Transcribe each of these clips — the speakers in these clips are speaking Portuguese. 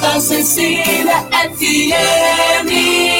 Santa Cecília FM.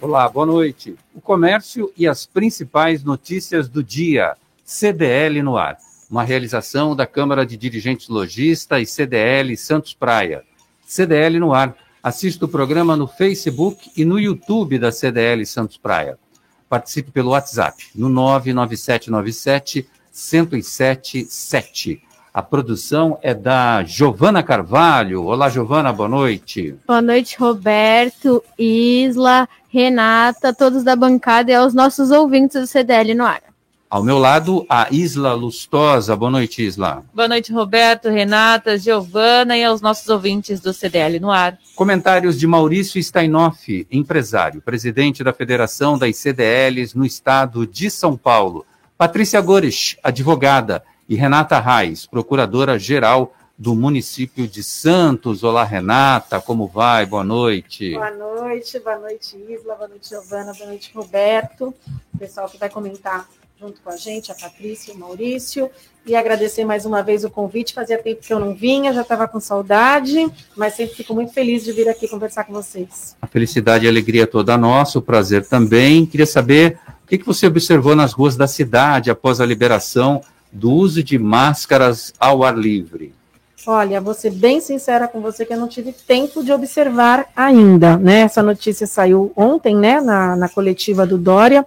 Olá, boa noite. O comércio e as principais notícias do dia. CDL no ar. Uma realização da Câmara de Dirigentes Logista e CDL Santos Praia. CDL no ar. Assista o programa no Facebook e no YouTube da CDL Santos Praia. Participe pelo WhatsApp no 99797 1077. A produção é da Giovana Carvalho. Olá, Giovana, boa noite. Boa noite, Roberto, Isla, Renata, todos da bancada e aos nossos ouvintes do CDL no ar. Ao meu lado, a Isla Lustosa. Boa noite, Isla. Boa noite, Roberto, Renata, Giovana e aos nossos ouvintes do CDL no ar. Comentários de Maurício Steinoff, empresário, presidente da Federação das CDLs no estado de São Paulo. Patrícia Gores, advogada e Renata Reis, procuradora-geral do município de Santos. Olá, Renata, como vai? Boa noite. Boa noite, boa noite, Isla, boa noite, Giovana, boa noite, Roberto, o pessoal que vai comentar junto com a gente, a Patrícia e o Maurício, e agradecer mais uma vez o convite. Fazia tempo que eu não vinha, já estava com saudade, mas sempre fico muito feliz de vir aqui conversar com vocês. A felicidade e a alegria toda nossa, o prazer também. Queria saber o que você observou nas ruas da cidade após a liberação do uso de máscaras ao ar livre? Olha, vou ser bem sincera com você que eu não tive tempo de observar ainda, né? Essa notícia saiu ontem, né, na, na coletiva do Dória.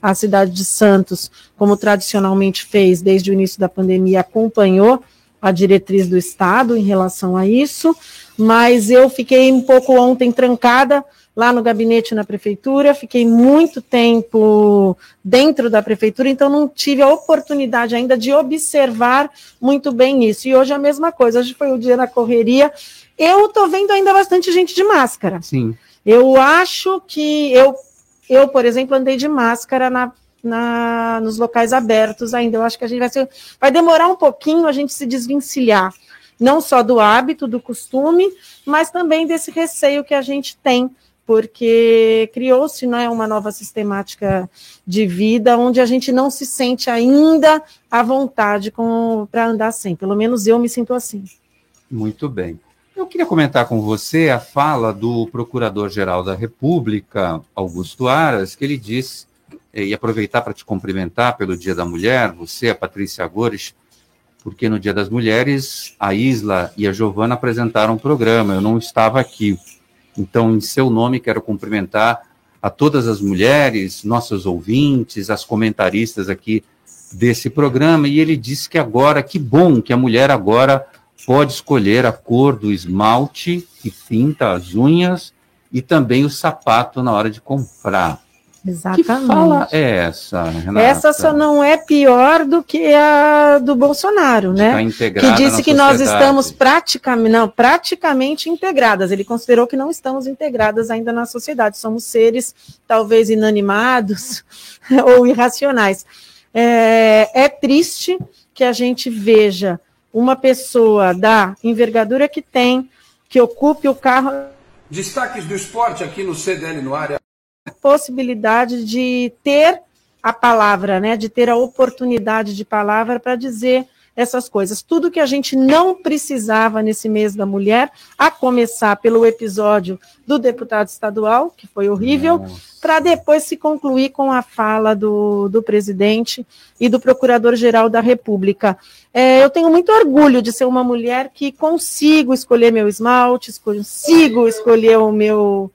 A cidade de Santos, como tradicionalmente fez desde o início da pandemia, acompanhou a diretriz do Estado em relação a isso, mas eu fiquei um pouco ontem trancada lá no gabinete na prefeitura, fiquei muito tempo dentro da prefeitura, então não tive a oportunidade ainda de observar muito bem isso. E hoje é a mesma coisa, hoje foi o dia da correria. Eu estou vendo ainda bastante gente de máscara. Sim. Eu acho que eu, eu por exemplo, andei de máscara na, na, nos locais abertos ainda. Eu acho que a gente vai ser, vai demorar um pouquinho a gente se desvencilhar, não só do hábito, do costume, mas também desse receio que a gente tem porque criou-se né, uma nova sistemática de vida onde a gente não se sente ainda à vontade para andar sem. Pelo menos eu me sinto assim. Muito bem. Eu queria comentar com você a fala do Procurador-Geral da República, Augusto Aras, que ele disse, e aproveitar para te cumprimentar pelo Dia da Mulher, você, a Patrícia Agores, porque no Dia das Mulheres a Isla e a Giovana apresentaram um programa, eu não estava aqui. Então, em seu nome, quero cumprimentar a todas as mulheres, nossos ouvintes, as comentaristas aqui desse programa. E ele disse que agora, que bom que a mulher agora pode escolher a cor do esmalte que pinta as unhas e também o sapato na hora de comprar. Exatamente. Que fala é essa, Renata? Essa só não é pior do que a do Bolsonaro, né? Que disse que nós estamos praticamente, não, praticamente integradas. Ele considerou que não estamos integradas ainda na sociedade. Somos seres talvez inanimados ou irracionais. É, é triste que a gente veja uma pessoa da envergadura que tem, que ocupe o carro. Destaques do esporte aqui no CDL no área. Possibilidade de ter a palavra, né, de ter a oportunidade de palavra para dizer essas coisas. Tudo que a gente não precisava nesse mês da mulher, a começar pelo episódio do deputado estadual, que foi horrível, para depois se concluir com a fala do, do presidente e do procurador-geral da República. É, eu tenho muito orgulho de ser uma mulher que consigo escolher meu esmalte, consigo escolher o meu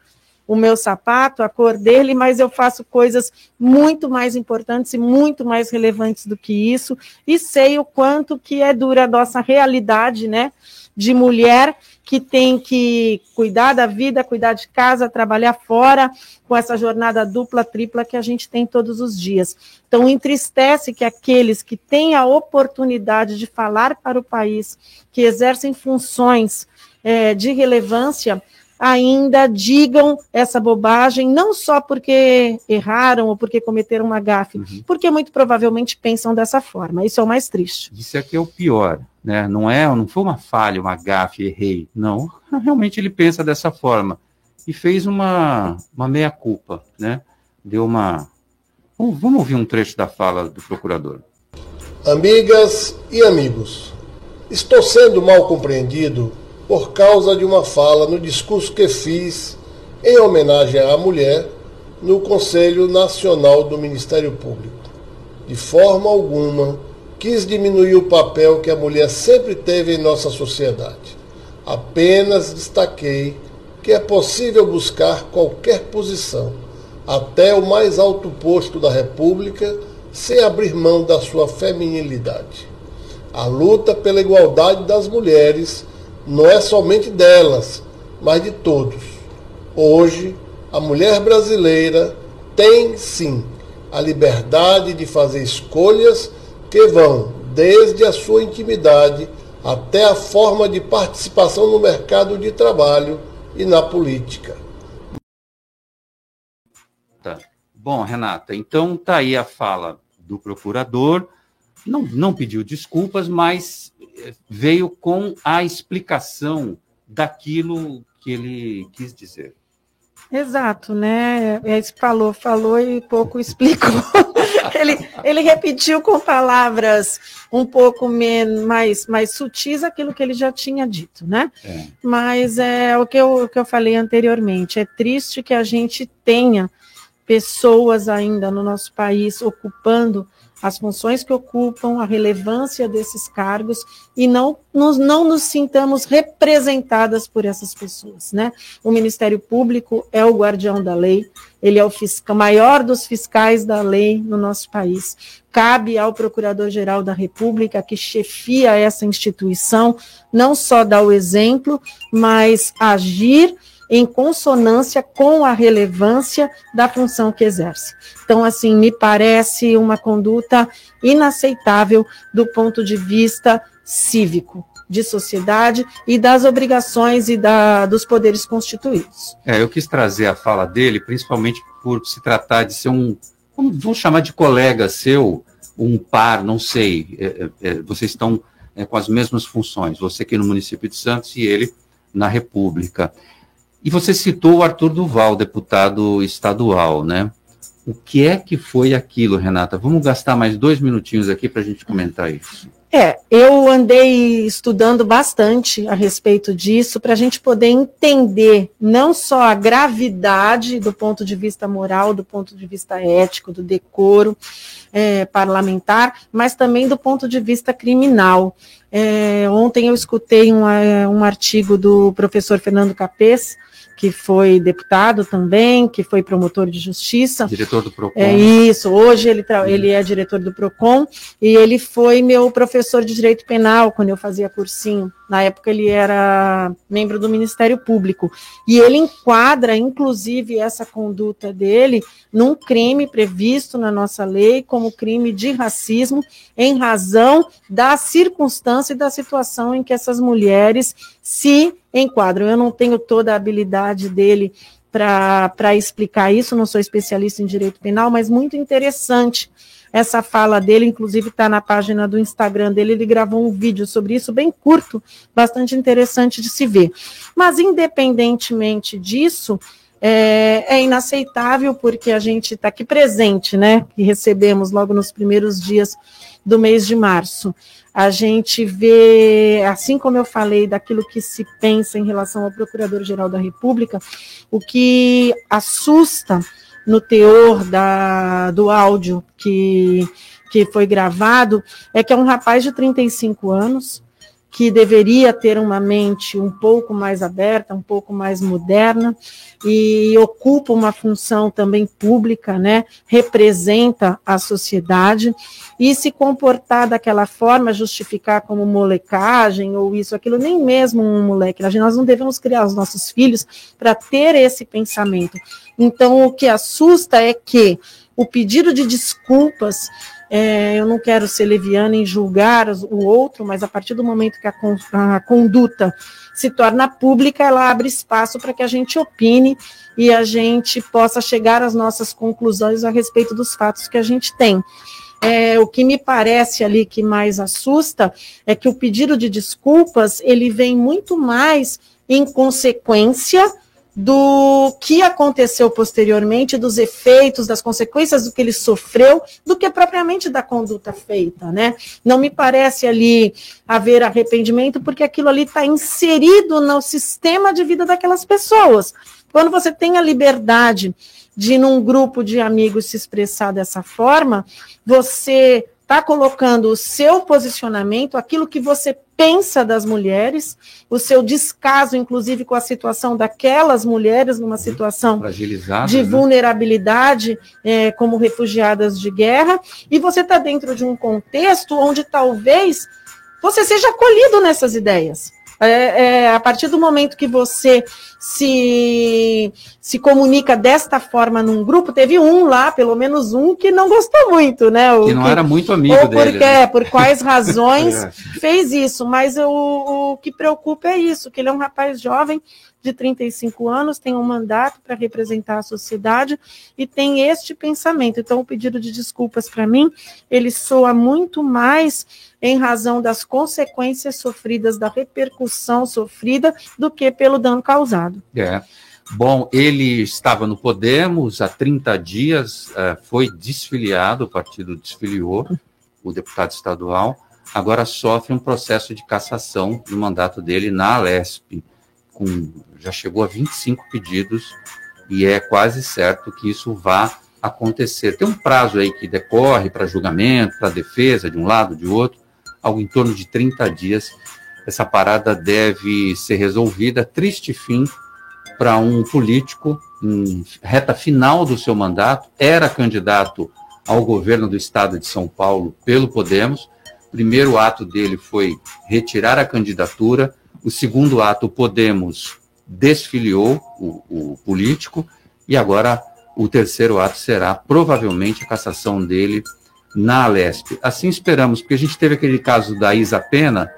o meu sapato, a cor dele, mas eu faço coisas muito mais importantes e muito mais relevantes do que isso, e sei o quanto que é dura a nossa realidade, né, de mulher que tem que cuidar da vida, cuidar de casa, trabalhar fora, com essa jornada dupla, tripla que a gente tem todos os dias. Então, entristece que aqueles que têm a oportunidade de falar para o país, que exercem funções é, de relevância, ainda digam essa bobagem, não só porque erraram ou porque cometeram uma gafe, uhum. porque muito provavelmente pensam dessa forma. Isso é o mais triste. Isso aqui é o pior, né? Não é, não foi uma falha, uma gafe, errei. Não, realmente ele pensa dessa forma e fez uma uma meia culpa, né? Deu uma Vamos ouvir um trecho da fala do procurador. Amigas e amigos, estou sendo mal compreendido por causa de uma fala no discurso que fiz em homenagem à mulher no Conselho Nacional do Ministério Público. De forma alguma quis diminuir o papel que a mulher sempre teve em nossa sociedade. Apenas destaquei que é possível buscar qualquer posição, até o mais alto posto da República, sem abrir mão da sua feminilidade. A luta pela igualdade das mulheres não é somente delas, mas de todos. Hoje, a mulher brasileira tem sim a liberdade de fazer escolhas que vão desde a sua intimidade até a forma de participação no mercado de trabalho e na política. Tá. Bom, Renata, então tá aí a fala do procurador. Não, não pediu desculpas, mas veio com a explicação daquilo que ele quis dizer. Exato, né? É falou, falou e pouco explicou. ele, ele repetiu com palavras um pouco mais, mais sutis aquilo que ele já tinha dito, né? É. Mas é o que, eu, o que eu falei anteriormente. É triste que a gente tenha pessoas ainda no nosso país ocupando as funções que ocupam, a relevância desses cargos e não nos, não nos sintamos representadas por essas pessoas, né? O Ministério Público é o guardião da lei, ele é o fiscal, maior dos fiscais da lei no nosso país. Cabe ao Procurador-Geral da República, que chefia essa instituição, não só dar o exemplo, mas agir em consonância com a relevância da função que exerce. Então, assim, me parece uma conduta inaceitável do ponto de vista cívico, de sociedade e das obrigações e da, dos poderes constituídos. É, eu quis trazer a fala dele, principalmente por se tratar de ser um, vamos chamar de colega seu, um par, não sei, é, é, é vocês estão é, com as mesmas funções, você aqui no município de Santos e ele na República. E você citou o Arthur Duval, deputado estadual, né? O que é que foi aquilo, Renata? Vamos gastar mais dois minutinhos aqui para a gente comentar isso. É, eu andei estudando bastante a respeito disso para a gente poder entender não só a gravidade do ponto de vista moral, do ponto de vista ético, do decoro é, parlamentar, mas também do ponto de vista criminal. É, ontem eu escutei um, é, um artigo do professor Fernando Capês, que foi deputado também, que foi promotor de justiça. Diretor do PROCON. É isso, hoje ele, ele é diretor do PROCON, e ele foi meu professor de Direito Penal, quando eu fazia cursinho. Na época ele era membro do Ministério Público. E ele enquadra, inclusive, essa conduta dele num crime previsto na nossa lei como crime de racismo, em razão da circunstância e da situação em que essas mulheres se enquadram. Eu não tenho toda a habilidade dele para explicar isso, não sou especialista em direito penal, mas muito interessante essa fala dele, inclusive está na página do Instagram dele, ele gravou um vídeo sobre isso, bem curto, bastante interessante de se ver. Mas, independentemente disso, é, é inaceitável porque a gente está aqui presente, né? Que recebemos logo nos primeiros dias do mês de março. A gente vê, assim como eu falei, daquilo que se pensa em relação ao Procurador-Geral da República, o que assusta no teor da, do áudio que, que foi gravado é que é um rapaz de 35 anos, que deveria ter uma mente um pouco mais aberta, um pouco mais moderna, e ocupa uma função também pública, né? Representa a sociedade e se comportar daquela forma, justificar como molecagem ou isso, aquilo, nem mesmo um moleque. Nós não devemos criar os nossos filhos para ter esse pensamento. Então, o que assusta é que o pedido de desculpas é, eu não quero ser leviana em julgar o outro, mas a partir do momento que a, a conduta se torna pública, ela abre espaço para que a gente opine e a gente possa chegar às nossas conclusões a respeito dos fatos que a gente tem. É, o que me parece ali que mais assusta é que o pedido de desculpas ele vem muito mais em consequência do que aconteceu posteriormente, dos efeitos, das consequências do que ele sofreu, do que propriamente da conduta feita, né? Não me parece ali haver arrependimento, porque aquilo ali está inserido no sistema de vida daquelas pessoas. Quando você tem a liberdade de, num grupo de amigos, se expressar dessa forma, você está colocando o seu posicionamento, aquilo que você pensa das mulheres, o seu descaso, inclusive, com a situação daquelas mulheres numa situação de né? vulnerabilidade, é, como refugiadas de guerra, e você está dentro de um contexto onde talvez você seja acolhido nessas ideias. É, é, a partir do momento que você se, se comunica desta forma num grupo, teve um lá, pelo menos um, que não gostou muito, né? O que não que, era muito amigo ou dele. Porque, né? Por quais razões é. fez isso, mas o, o que preocupa é isso, que ele é um rapaz jovem, de 35 anos, tem um mandato para representar a sociedade e tem este pensamento. Então, o pedido de desculpas para mim, ele soa muito mais em razão das consequências sofridas, da repercussão sofrida, do que pelo dano causado. É. Bom, ele estava no Podemos há 30 dias, é, foi desfiliado, o partido desfiliou o deputado estadual, agora sofre um processo de cassação do mandato dele na Alesp com já chegou a 25 pedidos e é quase certo que isso vá acontecer. Tem um prazo aí que decorre para julgamento, para defesa de um lado, de outro, algo em torno de 30 dias. Essa parada deve ser resolvida. Triste fim para um político em reta final do seu mandato, era candidato ao governo do estado de São Paulo pelo Podemos. Primeiro ato dele foi retirar a candidatura, o segundo ato, o Podemos desfiliou o, o político, e agora o terceiro ato será provavelmente a cassação dele na Alesp. Assim esperamos, porque a gente teve aquele caso da Isa Pena,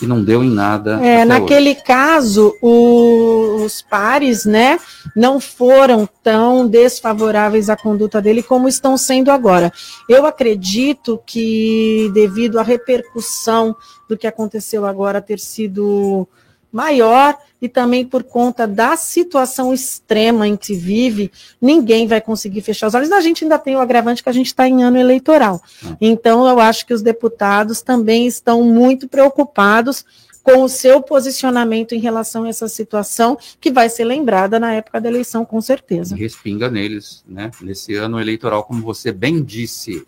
que não deu em nada. É, naquele hoje. caso, o, os pares, né, não foram tão desfavoráveis à conduta dele como estão sendo agora. Eu acredito que, devido à repercussão do que aconteceu agora ter sido maior e também por conta da situação extrema em que vive, ninguém vai conseguir fechar os olhos. A gente ainda tem o agravante que a gente está em ano eleitoral. Hum. Então, eu acho que os deputados também estão muito preocupados com o seu posicionamento em relação a essa situação, que vai ser lembrada na época da eleição, com certeza. Respinga neles, né? Nesse ano eleitoral, como você bem disse.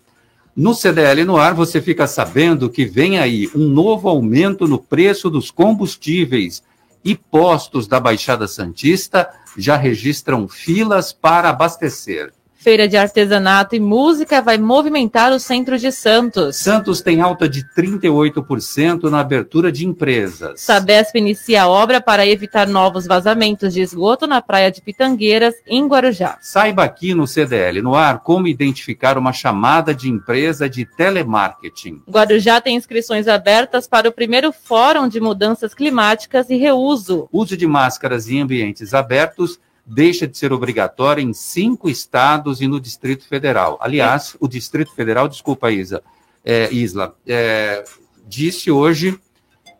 No CDL no ar, você fica sabendo que vem aí um novo aumento no preço dos combustíveis e postos da Baixada Santista já registram filas para abastecer. Feira de Artesanato e Música vai movimentar o centro de Santos. Santos tem alta de 38% na abertura de empresas. Sabesp inicia a obra para evitar novos vazamentos de esgoto na praia de Pitangueiras, em Guarujá. Saiba aqui no CDL no ar como identificar uma chamada de empresa de telemarketing. Guarujá tem inscrições abertas para o primeiro Fórum de Mudanças Climáticas e Reuso. Uso de máscaras em ambientes abertos deixa de ser obrigatória em cinco estados e no Distrito Federal. Aliás, o Distrito Federal, desculpa, Isa, é, Isla, é, disse hoje,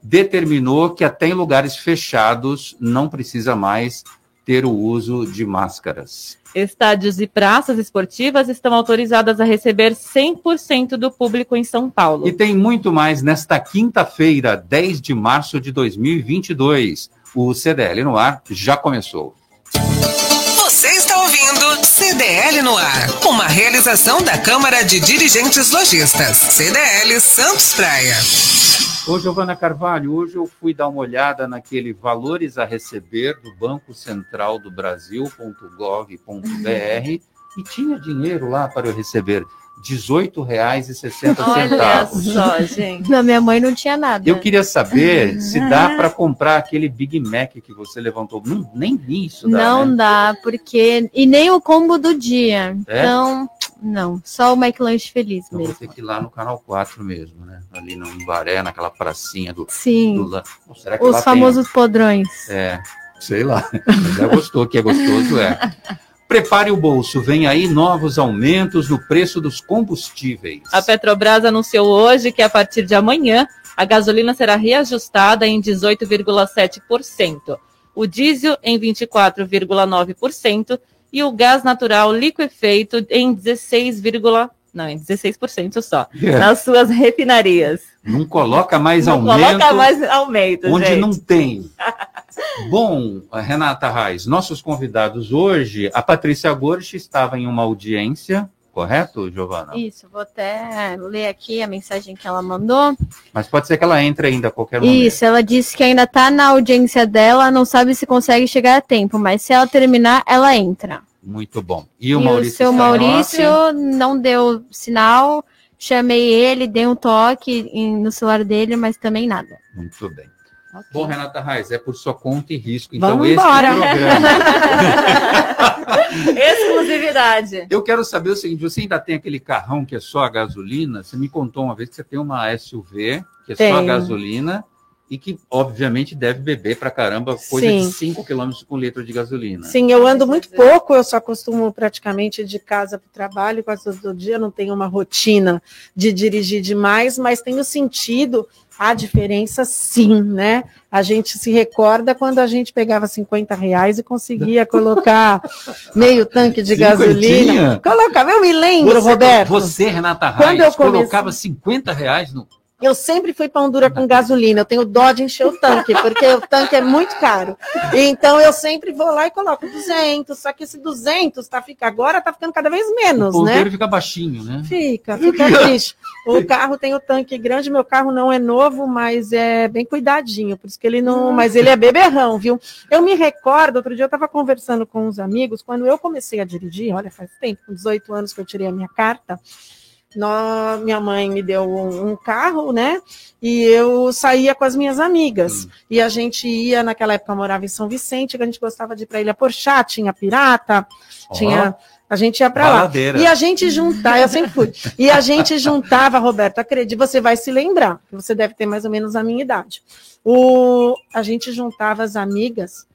determinou que até em lugares fechados não precisa mais ter o uso de máscaras. Estádios e praças esportivas estão autorizadas a receber 100% do público em São Paulo. E tem muito mais nesta quinta-feira, 10 de março de 2022. O CDL no ar já começou. Está ouvindo CDL no ar, uma realização da Câmara de Dirigentes Lojistas, CDL Santos Praia. Ô, Giovana Carvalho, hoje eu fui dar uma olhada naquele valores a receber do Banco Central do Brasil.gov.br e tinha dinheiro lá para eu receber. R$ 18,60. Olha só, gente. Na minha mãe não tinha nada. Eu queria saber se dá para comprar aquele Big Mac que você levantou. Não, nem isso dá, Não né? dá, porque. E nem o combo do dia. É? Então, não. Só o McLanche feliz Então vou mesmo. ter que ir lá no canal 4 mesmo, né? Ali no Embaré, naquela pracinha do. Sim. do la- Pô, será que lá Os tem- famosos podrões. É, sei lá. Já gostou, que é gostoso, é. Prepare o bolso, vem aí novos aumentos no preço dos combustíveis. A Petrobras anunciou hoje que a partir de amanhã a gasolina será reajustada em 18,7%, o diesel em 24,9% e o gás natural liquefeito em 16, não, em 16% só, É. nas suas refinarias. Não coloca mais Não aumento coloca mais aumento, onde gente. não tem. Bom, Renata Reis, nossos convidados hoje, a Patrícia Gorsch estava em uma audiência, correto, Giovana? Isso, vou até ler aqui a mensagem que ela mandou. Mas pode ser que ela entre ainda a qualquer momento. Isso, ela disse que ainda tá na audiência dela, não sabe se consegue chegar a tempo, mas se ela terminar, ela entra. Muito bom. E o e Maurício o seu? Maurício não deu sinal, chamei ele, dei um toque no celular dele, mas também nada. Muito bem. Bom, Renata Reis, é por sua conta e risco. Então, Vamos esse embora. é o programa. Exclusividade. Eu quero saber o seguinte: você ainda tem aquele carrão que é só a gasolina? Você me contou uma vez que você tem uma SUV que é só a Tenho. gasolina e que, obviamente, deve beber pra caramba coisa Sim. de 5 km com litro de gasolina. Sim, eu ando muito pouco, eu só costumo praticamente de casa para o trabalho, quase todo dia, não tenho uma rotina de dirigir demais, mas tenho sentido a diferença sim, né? A gente se recorda quando a gente pegava 50 reais e conseguia colocar meio tanque de gasolina. Colocava, eu me lembro, Você, Roberto. você, Renata Quando eu Reis, comecei- colocava 50 reais no. Eu sempre fui pão dura com gasolina. Eu tenho dó de encher o tanque, porque o tanque é muito caro. Então eu sempre vou lá e coloco 200. Só que esse 200 tá fica agora tá ficando cada vez O menos, ponteiro né? fica baixinho, né? Fica, fica triste. O carro tem o tanque grande, meu carro não é novo, mas é bem cuidadinho, por isso que ele não, mas ele é beberrão, viu? Eu me recordo, outro dia eu estava conversando com uns amigos, quando eu comecei a dirigir, olha, faz tempo, com 18 anos que eu tirei a minha carta, nó- minha mãe me deu um, um carro, né? E eu saía com as minhas amigas. E a gente ia, naquela época eu morava em São Vicente, que a gente gostava de ir para Ilha Porchá, tinha pirata, tinha. A gente ia para lá. E a gente juntava, eu sempre fui. E a gente juntava, Roberto, acredite, você vai se lembrar, que você deve ter mais ou menos a minha idade. O, a gente juntava as amigas,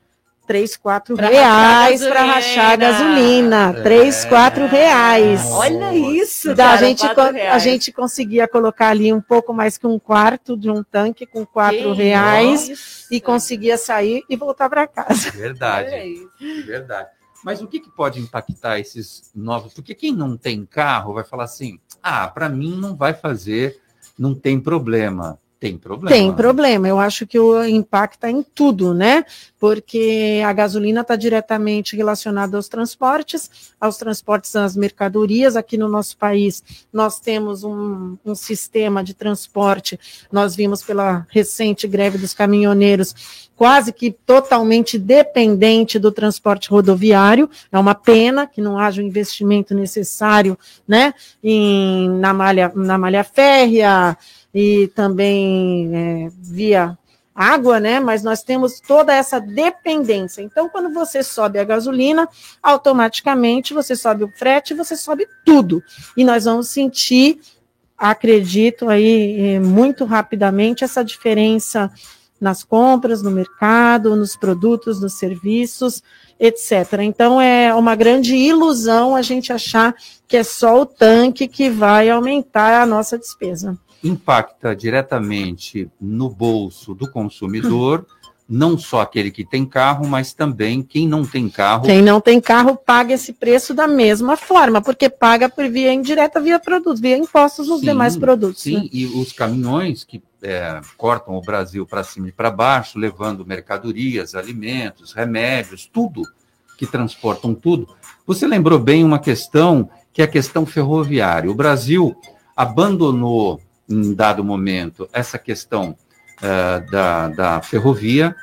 três, quatro Pra reais para rachar a gasolina. É. Três, quatro reais. Olha isso, Da, a, cara, gente, quatro co- a gente conseguia colocar ali um pouco mais que um quarto de um tanque com quatro Que reais isso. e conseguia sair e voltar para casa. Verdade. Verdade. Mas o que, que pode impactar esses novos? Porque quem não tem carro vai falar assim: ah, para mim não vai fazer, não tem problema. Tem problema. Tem problema, eu acho que o impacta em tudo, né? Porque a gasolina está diretamente relacionada aos transportes, aos transportes das mercadorias. Aqui no nosso país, nós temos um, um sistema de transporte, nós vimos pela recente greve dos caminhoneiros, quase que totalmente dependente do transporte rodoviário. É uma pena que não haja o investimento necessário, né? Em, na, malha, na malha férrea e também é, via água, né? Mas nós temos toda essa dependência. Então, quando você sobe a gasolina, automaticamente você sobe o frete, você sobe tudo. E nós vamos sentir, acredito aí, eh, muito rapidamente essa diferença nas compras, no mercado, nos produtos, nos serviços, etc. Então é uma grande ilusão a gente achar que é só o tanque que vai aumentar a nossa despesa. Impacta diretamente no bolso do consumidor, não só aquele que tem carro, mas também quem não tem carro. Quem não tem carro paga esse preço da mesma forma, porque paga por via indireta, via produtos, via impostos nos Sim, demais produtos. Sim, né? e os caminhões que é, cortam o Brasil para cima e para baixo, levando mercadorias, alimentos, remédios, tudo que transportam tudo. Você lembrou bem uma questão que é a questão ferroviária. O Brasil abandonou, em dado momento, essa questão eh, da, da ferrovia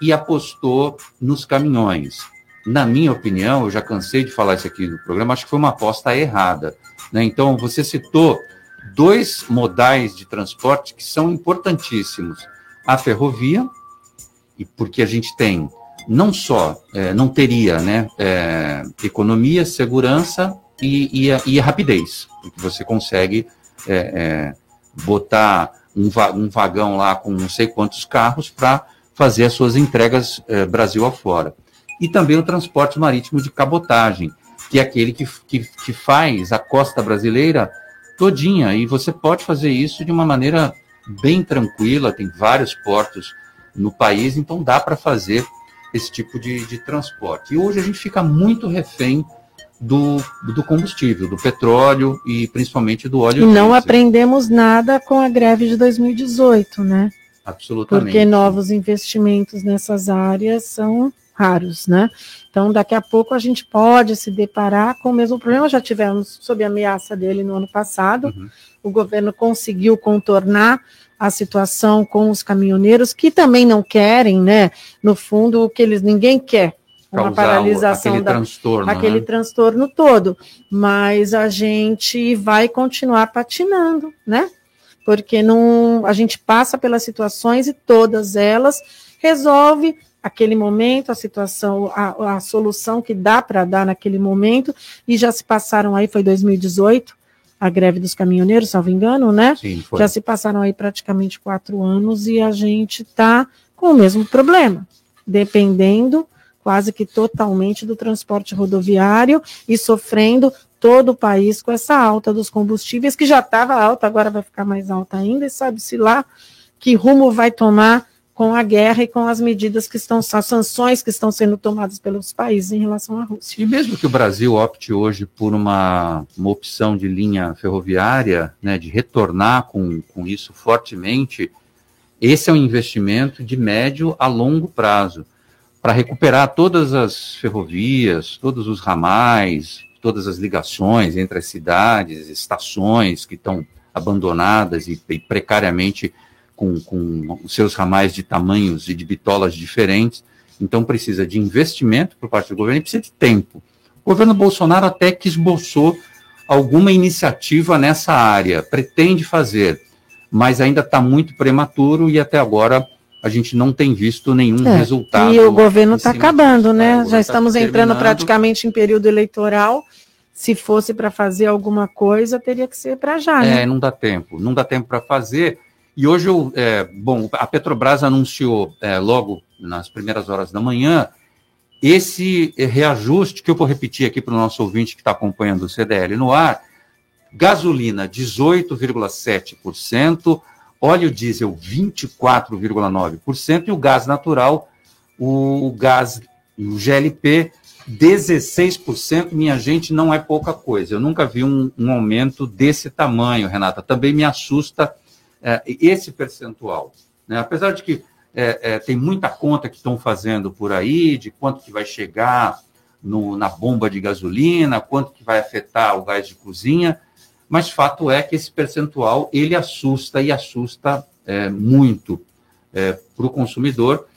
e apostou nos caminhões. Na minha opinião, eu já cansei de falar isso aqui no programa, acho que foi uma aposta errada. né? Então, você citou dois modais de transporte que são importantíssimos: a ferrovia, e porque a gente tem não só, eh, não teria né, eh, economia, segurança e, e, a, e a rapidez, porque você consegue eh, botar um, va- um vagão lá com não sei quantos carros para fazer as suas entregas eh, Brasil afora. E também o transporte marítimo de cabotagem, que é aquele que, que, que faz a costa brasileira todinha, e você pode fazer isso de uma maneira bem tranquila, tem vários portos no país, então dá para fazer esse tipo de, de transporte. E hoje a gente fica muito refém do, do combustível, do petróleo e principalmente do óleo E não diesel. aprendemos nada com a greve de 2018, né? Absolutamente. Porque novos investimentos nessas áreas são raros, né? Então, daqui a pouco a gente pode se deparar com o mesmo problema. Já tivemos sob ameaça dele no ano passado. Uhum. O governo conseguiu contornar a situação com os caminhoneiros que também não querem, né? No fundo, o que eles ninguém quer uma paralisação aquele da transtorno, aquele né? transtorno todo, mas a gente vai continuar patinando, né? Porque não, a gente passa pelas situações e todas elas resolve aquele momento, a situação, a, a solução que dá para dar naquele momento, e já se passaram aí, foi 2018, a greve dos caminhoneiros, salvo engano, né? Sim, foi. Já se passaram aí praticamente quatro anos e a gente está com o mesmo problema, dependendo quase que totalmente do transporte rodoviário e sofrendo todo o país com essa alta dos combustíveis, que já estava alta, agora vai ficar mais alta ainda, e sabe-se lá que rumo vai tomar com a guerra e com as medidas que estão, as sanções que estão sendo tomadas pelos países em relação à Rússia. E mesmo que o Brasil opte hoje por uma, uma opção de linha ferroviária, né, de retornar com, com isso fortemente, esse é um investimento de médio a longo prazo para recuperar todas as ferrovias, todos os ramais, todas as ligações entre as cidades, estações que estão abandonadas e, e precariamente com, com seus ramais de tamanhos e de bitolas diferentes. Então precisa de investimento por parte do governo e precisa de tempo. O governo Bolsonaro até que esboçou alguma iniciativa nessa área, pretende fazer, mas ainda está muito prematuro e até agora a gente não tem visto nenhum É, resultado. E o governo está acabando, disso, né? tá? Governo Já tá estamos entrando terminando. praticamente em período eleitoral. Se fosse para fazer alguma coisa, teria que ser para já, né? É, não dá tempo, não dá tempo para fazer. E hoje, eu, é, bom, a Petrobras anunciou é, logo nas primeiras horas da manhã esse reajuste que eu vou repetir aqui para o nosso ouvinte que está acompanhando o CDL no ar. Gasolina 18,7%, óleo diesel 24,9% e o gás natural, o gás, o GLP 16%, minha gente, não é pouca coisa. Eu nunca vi um, um aumento desse tamanho, Renata. Também me assusta é, esse percentual. né? Apesar de que é, é, tem muita conta que estão fazendo por aí, de quanto que vai chegar no- na bomba de gasolina, quanto que vai afetar o gás de cozinha, mas fato é que esse percentual, ele assusta e assusta é, muito para o consumidor,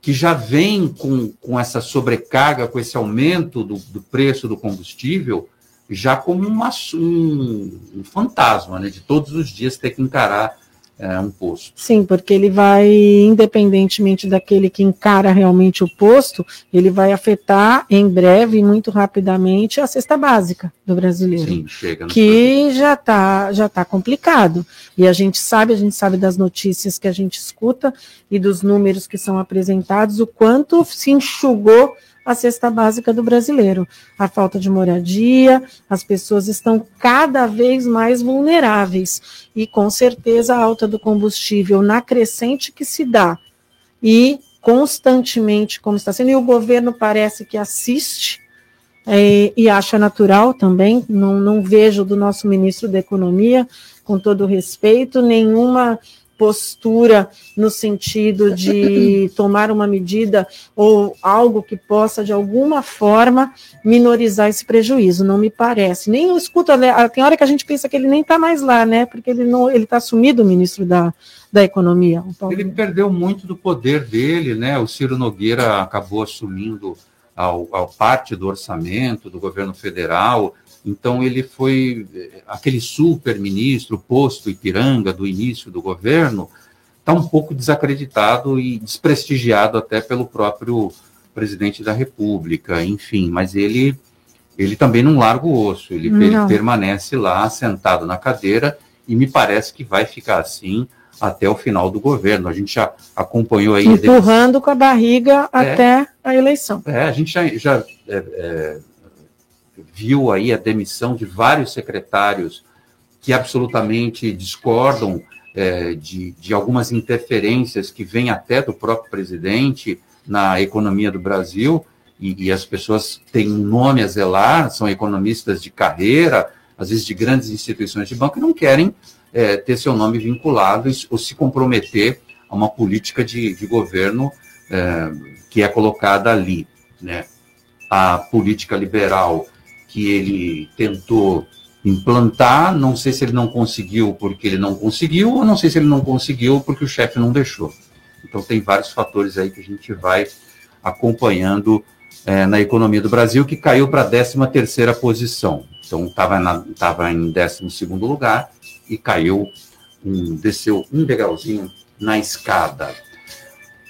que já vem com, com essa sobrecarga, com esse aumento do, do preço do combustível, já como uma, um, um fantasma, né, de todos os dias ter que encarar é, um posto. Sim, porque ele vai, independentemente daquele que encara realmente o posto, ele vai afetar em breve, muito rapidamente, a cesta básica do brasileiro. Sim, chega. que já está já tá complicado. E a gente sabe, a gente sabe das notícias que a gente escuta e dos números que são apresentados, o quanto se enxugou a cesta básica do brasileiro. A falta de moradia, as pessoas estão cada vez mais vulneráveis. E com certeza a alta do combustível na crescente que se dá. E constantemente como está sendo, e o governo parece que assiste é, e acha natural também. Não, não vejo do nosso ministro da Economia, com todo respeito, nenhuma postura no sentido de tomar uma medida ou algo que possa, de alguma forma, minorizar esse prejuízo. Não me parece. Nem eu escuto, né, tem hora que a gente pensa que ele nem está mais lá, né? Porque ele não, ele está assumido, o ministro da, da Economia. Ele perdeu muito do poder dele, né? O Ciro Nogueira acabou assumindo ao, ao parte do orçamento do governo federal. Então, ele foi aquele super-ministro, posto Ipiranga, do início do governo, está um pouco desacreditado e desprestigiado até pelo próprio presidente da República, enfim, mas ele ele também não larga o osso, ele, ele, permanece lá sentado na cadeira e me parece que vai ficar assim até o final do governo. A gente já acompanhou aí. Empurrando com a barriga é, até a eleição. É, a gente já, já é, é, viu aí a demissão de vários secretários que absolutamente discordam é, de, de algumas interferências que vêm até do próprio presidente na economia do Brasil, e, e, as pessoas têm um nome a zelar, são economistas de carreira, às vezes de grandes instituições de banco, e não querem é, ter seu nome vinculado ou se comprometer a uma política de, de governo é, que é colocada ali. Né? A política liberal que ele tentou implantar, não sei se ele não conseguiu porque ele não conseguiu, ou não sei se ele não conseguiu porque o chefe não deixou. Então tem vários fatores aí que a gente vai acompanhando é, na economia do Brasil, que caiu para a 13 terceira posição. Então estava em 12 segundo lugar e caiu, um, desceu um degrauzinho na escada.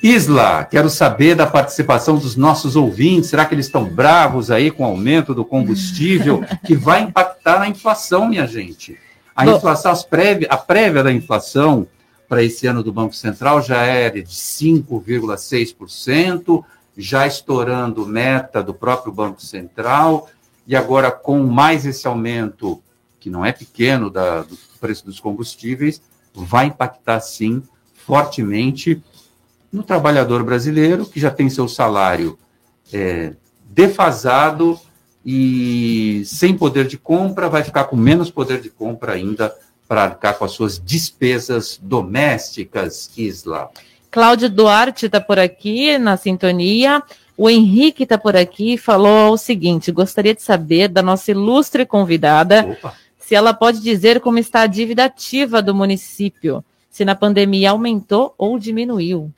Isla, quero saber da participação dos nossos ouvintes. Será que eles estão bravos aí com o aumento do combustível, que vai impactar na inflação, minha gente? A Bom, inflação, prévia, a prévia da inflação para esse ano do Banco Central já era de 5,6%, já estourando meta do próprio Banco Central, e agora com mais esse aumento, que não é pequeno, da, do preço dos combustíveis, vai impactar sim fortemente no trabalhador brasileiro, que já tem seu salário é, defasado e sem poder de compra, vai ficar com menos poder de compra ainda para arcar com as suas despesas domésticas, Isla. Cláudio Duarte está por aqui na sintonia. O Henrique está por aqui e falou o seguinte: gostaria de saber da nossa ilustre convidada Opa. se ela pode dizer como está a dívida ativa do município, se na pandemia aumentou ou diminuiu.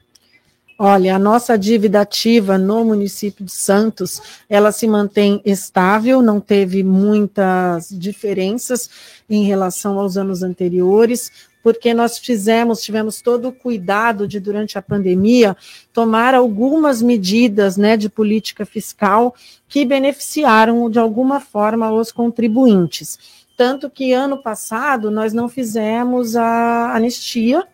Olha, a nossa dívida ativa no município de Santos, ela se mantém estável, não teve muitas diferenças em relação aos anos anteriores, porque nós fizemos, tivemos todo o cuidado de, durante a pandemia, tomar algumas medidas né, de política fiscal que beneficiaram, de alguma forma, os contribuintes. Tanto que ano passado nós não fizemos a anistia,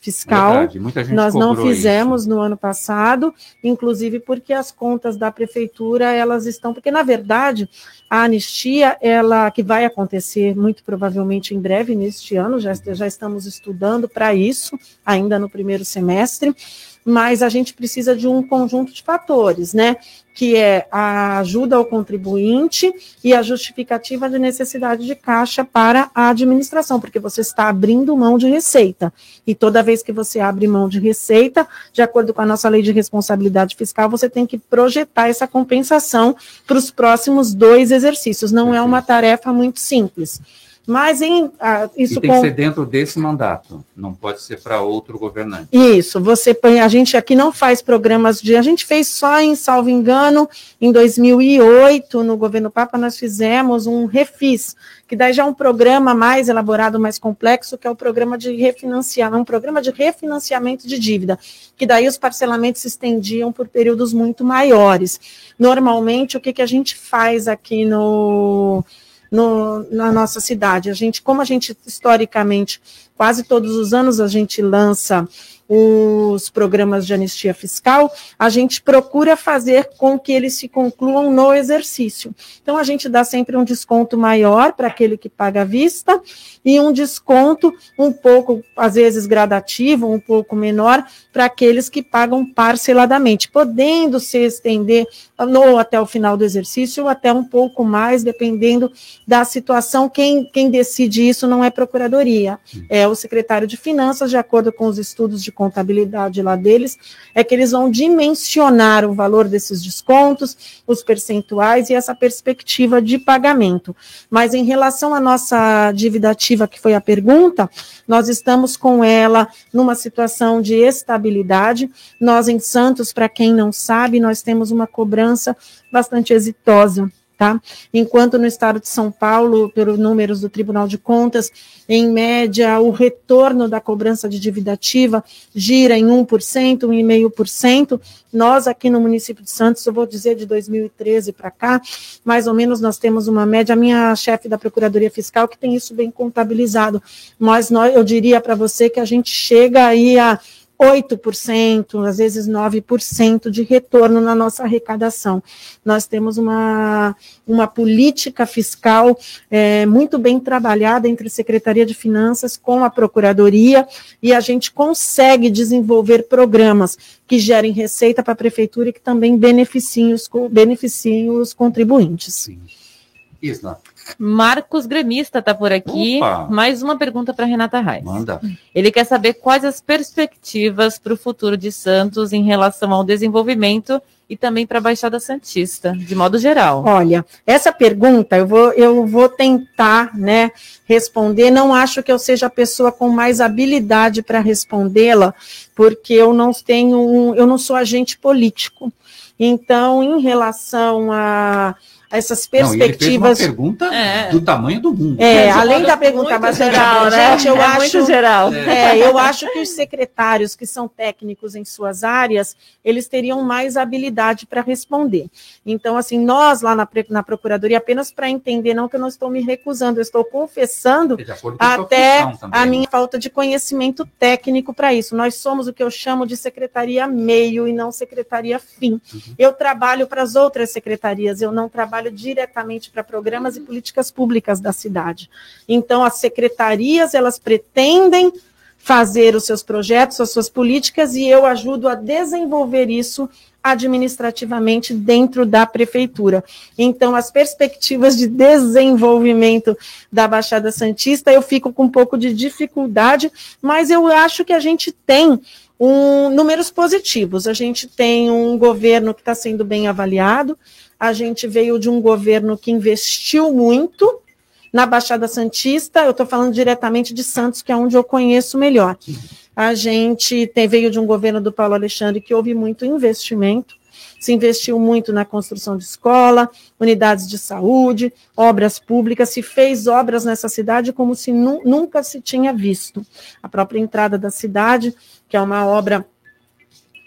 fiscal. Nós não fizemos isso. no ano passado, inclusive porque as contas da prefeitura elas estão, porque na verdade a anistia ela que vai acontecer muito provavelmente em breve neste ano, já, já estamos estudando para isso ainda no primeiro semestre mas a gente precisa de um conjunto de fatores, né? Que é a ajuda ao contribuinte e a justificativa de necessidade de caixa para a administração, porque você está abrindo mão de receita. E toda vez que você abre mão de receita, de acordo com a nossa lei de responsabilidade fiscal, você tem que projetar essa compensação para os próximos dois exercícios. Não é uma tarefa muito simples. Mas em ah, isso e tem com... que ser dentro desse mandato, não pode ser para outro governante. Isso, você põe, a gente aqui não faz programas de, a gente fez só em, salvo engano, em 2008, no governo Papa, nós fizemos um refis, que daí já é um programa mais elaborado, mais complexo, que é o programa de refinanciamento, um programa de refinanciamento de dívida, que daí os parcelamentos se estendiam por períodos muito maiores. Normalmente, o que, que a gente faz aqui no no, na nossa cidade. A gente, como a gente historicamente, quase todos os anos a gente lança os programas de anistia fiscal, a gente procura fazer com que eles se concluam no exercício. Então, a gente dá sempre um desconto maior para aquele que paga à vista e um desconto um pouco, às vezes, gradativo, um pouco menor, para aqueles que pagam parceladamente, podendo se estender no, até o final do exercício ou até um pouco mais, dependendo da situação. Quem, quem decide isso não é procuradoria, é o secretário de Finanças, de acordo com os estudos de contabilidade lá deles, é que eles vão dimensionar o valor desses descontos, os percentuais e essa perspectiva de pagamento. Mas em relação à nossa dívida ativa, que foi a pergunta, nós estamos com ela numa situação de estabilidade. Nós em Santos, para quem não sabe, nós temos uma cobrança bastante exitosa Tá? Enquanto no estado de São Paulo, pelos números do Tribunal de Contas, em média, o retorno da cobrança de dívida ativa gira em 1%, 1,5%. Nós, aqui no município de Santos, eu vou dizer de 2013 para cá, mais ou menos nós temos uma média. A minha chefe da Procuradoria Fiscal que tem isso bem contabilizado, mas nós, eu diria para você que a gente chega aí a 8%, às vezes 9% de retorno na nossa arrecadação. Nós temos uma, uma política fiscal é, muito bem trabalhada entre a Secretaria de Finanças com a Procuradoria e a gente consegue desenvolver programas que gerem receita para a Prefeitura e que também beneficiem os, beneficiem os contribuintes. Sim. Isla. Marcos Gremista está por aqui. Opa. Mais uma pergunta para Renata Reis. Manda. Ele quer saber quais as perspectivas para o futuro de Santos em relação ao desenvolvimento e também para a Baixada Santista, de modo geral. Olha, essa pergunta eu vou, eu vou tentar né, responder. Não acho que eu seja a pessoa com mais habilidade para respondê-la, porque eu não tenho, eu não sou agente político. Então, em relação a essas perspectivas. Não, ele pergunta é. do tamanho do mundo. É, além da pergunta bastante geral, né? eu é acho, muito geral. É, eu acho que os secretários que são técnicos em suas áreas, eles teriam mais habilidade para responder. Então, assim, nós lá na, na Procuradoria, apenas para entender, não que eu não estou me recusando, eu estou confessando até a minha né? falta de conhecimento técnico para isso. Nós somos o que eu chamo de secretaria meio e não secretaria fim. Uhum. Eu trabalho para as outras secretarias, eu não trabalho trabalho diretamente para programas e políticas públicas da cidade. Então, as secretarias, elas pretendem fazer os seus projetos, as suas políticas, e eu ajudo a desenvolver isso administrativamente dentro da prefeitura. Então, as perspectivas de desenvolvimento da Baixada Santista, eu fico com um pouco de dificuldade, mas eu acho que a gente tem um, números positivos. A gente tem um governo que está sendo bem avaliado, a gente veio de um governo que investiu muito na Baixada Santista, eu estou falando diretamente de Santos, que é onde eu conheço melhor. A gente tem, veio de um governo do Paulo Alexandre que houve muito investimento, se investiu muito na construção de escola, unidades de saúde, obras públicas, se fez obras nessa cidade como se nu nunca se tinha visto. A própria entrada da cidade, que é uma obra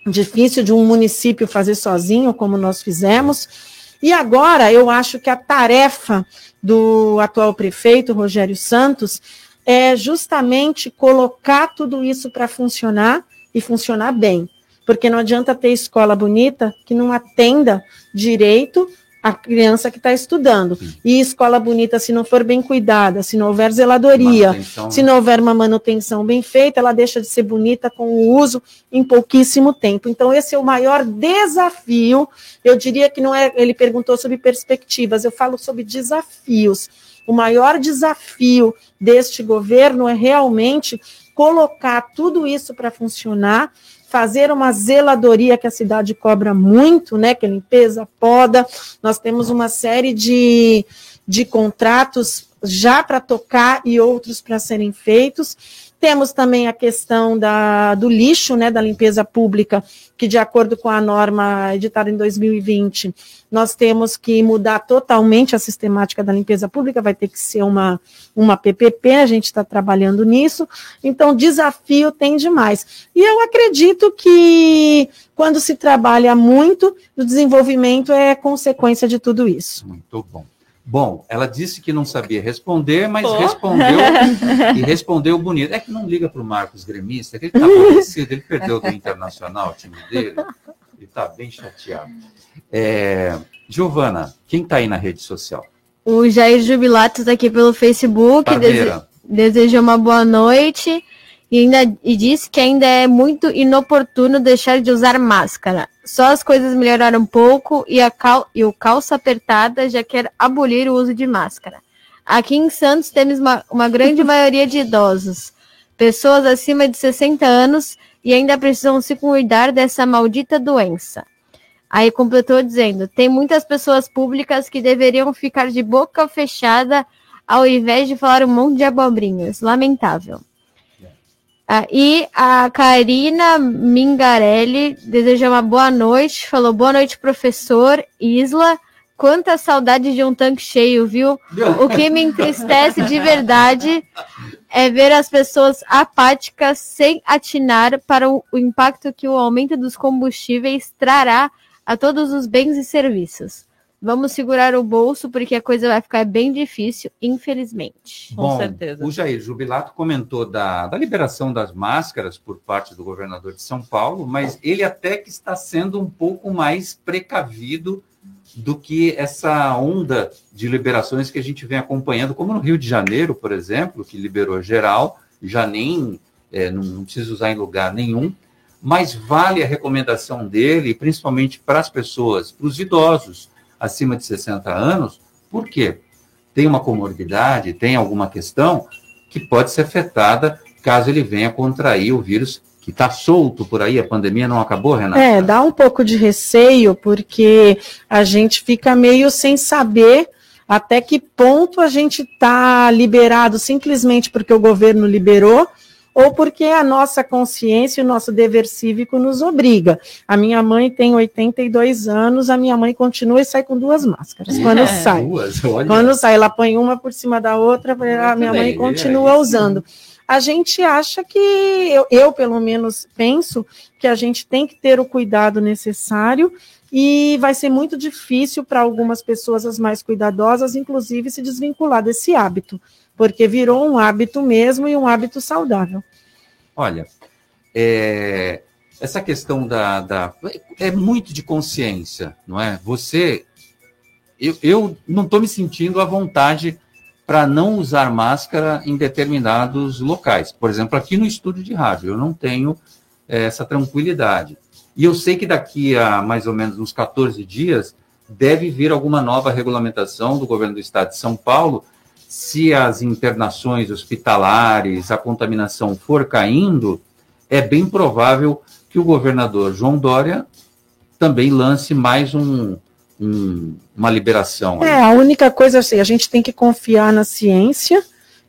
difícil de um município fazer sozinho, como nós fizemos, e agora eu acho que a tarefa do atual prefeito, Rogério Santos, é justamente colocar tudo isso para funcionar e funcionar bem. Porque não adianta ter escola bonita que não atenda direito a criança que está estudando. Sim. E escola bonita, se não for bem cuidada, se não houver zeladoria, se não houver uma manutenção bem feita, ela deixa de ser bonita com o uso em pouquíssimo tempo. Então, esse é o maior desafio. Eu diria que não é. Ele perguntou sobre perspectivas, eu falo sobre desafios. O maior desafio deste governo é realmente colocar tudo isso para funcionar fazer uma zeladoria que a cidade cobra muito, né? Que é limpeza, poda. Nós temos uma série de, de contratos já para tocar e outros para serem feitos. Temos também a questão da, do lixo, né, da limpeza pública, que de acordo com a norma editada em 2020, nós temos que mudar totalmente a sistemática da limpeza pública, vai ter que ser uma, uma PPP, a gente está trabalhando nisso. Então, desafio tem demais. E eu acredito que quando se trabalha muito, o desenvolvimento é consequência de tudo isso. Muito bom. Bom, ela disse que não sabia responder, mas Pô. respondeu e respondeu bonito. É que não liga para o Marcos Gremista, que ele está aborrecido, ele perdeu do Internacional, o time dele, ele está bem chateado. É, Giovana, quem está aí na rede social? O Jair Jubilato está aqui pelo Facebook, dese- deseja uma boa noite e ainda e disse que ainda é muito inoportuno deixar de usar máscara. Só as coisas melhoraram um pouco e, a cal, e o calça apertada já quer abolir o uso de máscara. Aqui em Santos temos uma, uma grande maioria de idosos, pessoas acima de 60 anos e ainda precisam se cuidar dessa maldita doença. Aí completou dizendo: tem muitas pessoas públicas que deveriam ficar de boca fechada ao invés de falar um monte de abobrinhas. Lamentável. Ah, e a Karina Mingarelli deseja uma boa noite. Falou boa noite, professor Isla. Quanta saudade de um tanque cheio, viu? O que me entristece de verdade é ver as pessoas apáticas sem atinar para o, o impacto que o aumento dos combustíveis trará a todos os bens e serviços. Vamos segurar o bolso porque a coisa vai ficar bem difícil, infelizmente. Com Bom, certeza. O Jair Jubilato comentou da, da liberação das máscaras por parte do governador de São Paulo, mas ele até que está sendo um pouco mais precavido do que essa onda de liberações que a gente vem acompanhando, como no Rio de Janeiro, por exemplo, que liberou geral, já nem é, não, não precisa usar em lugar nenhum, mas vale a recomendação dele, principalmente para as pessoas, para os idosos acima de 60 anos, por quê? Tem uma comorbidade, tem alguma questão que pode ser afetada caso ele venha contrair o vírus que está solto por aí. A pandemia não acabou, Renata? É, dá um pouco de receio, porque a gente fica meio sem saber até que ponto a gente está liberado simplesmente porque o governo liberou ou porque a nossa consciência e o nosso dever cívico nos obriga. A minha mãe tem 82 anos, a minha mãe continua e sai com duas máscaras. Quando É. sai. Duas, olha. Quando sai, ela põe uma por cima da outra, a minha mãe bem, continua usando. A gente acha que, eu, eu pelo menos penso, que a gente tem que ter o cuidado necessário e vai ser muito difícil para algumas pessoas, as mais cuidadosas, inclusive, se desvincular desse hábito, porque virou um hábito mesmo e um hábito saudável. Olha, é, essa questão da, da- É muito de consciência, não é? Você. Eu, eu não estou me sentindo à vontade para não usar máscara em determinados locais. Por exemplo, aqui no estúdio de rádio, eu não tenho é, essa tranquilidade. E eu sei que daqui a mais ou menos uns 14 dias deve vir alguma nova regulamentação do governo do estado de São Paulo se as internações hospitalares, a contaminação for caindo, é bem provável que o governador João Dória também lance mais um, um- uma liberação. É, a única coisa assim, a gente tem que confiar na ciência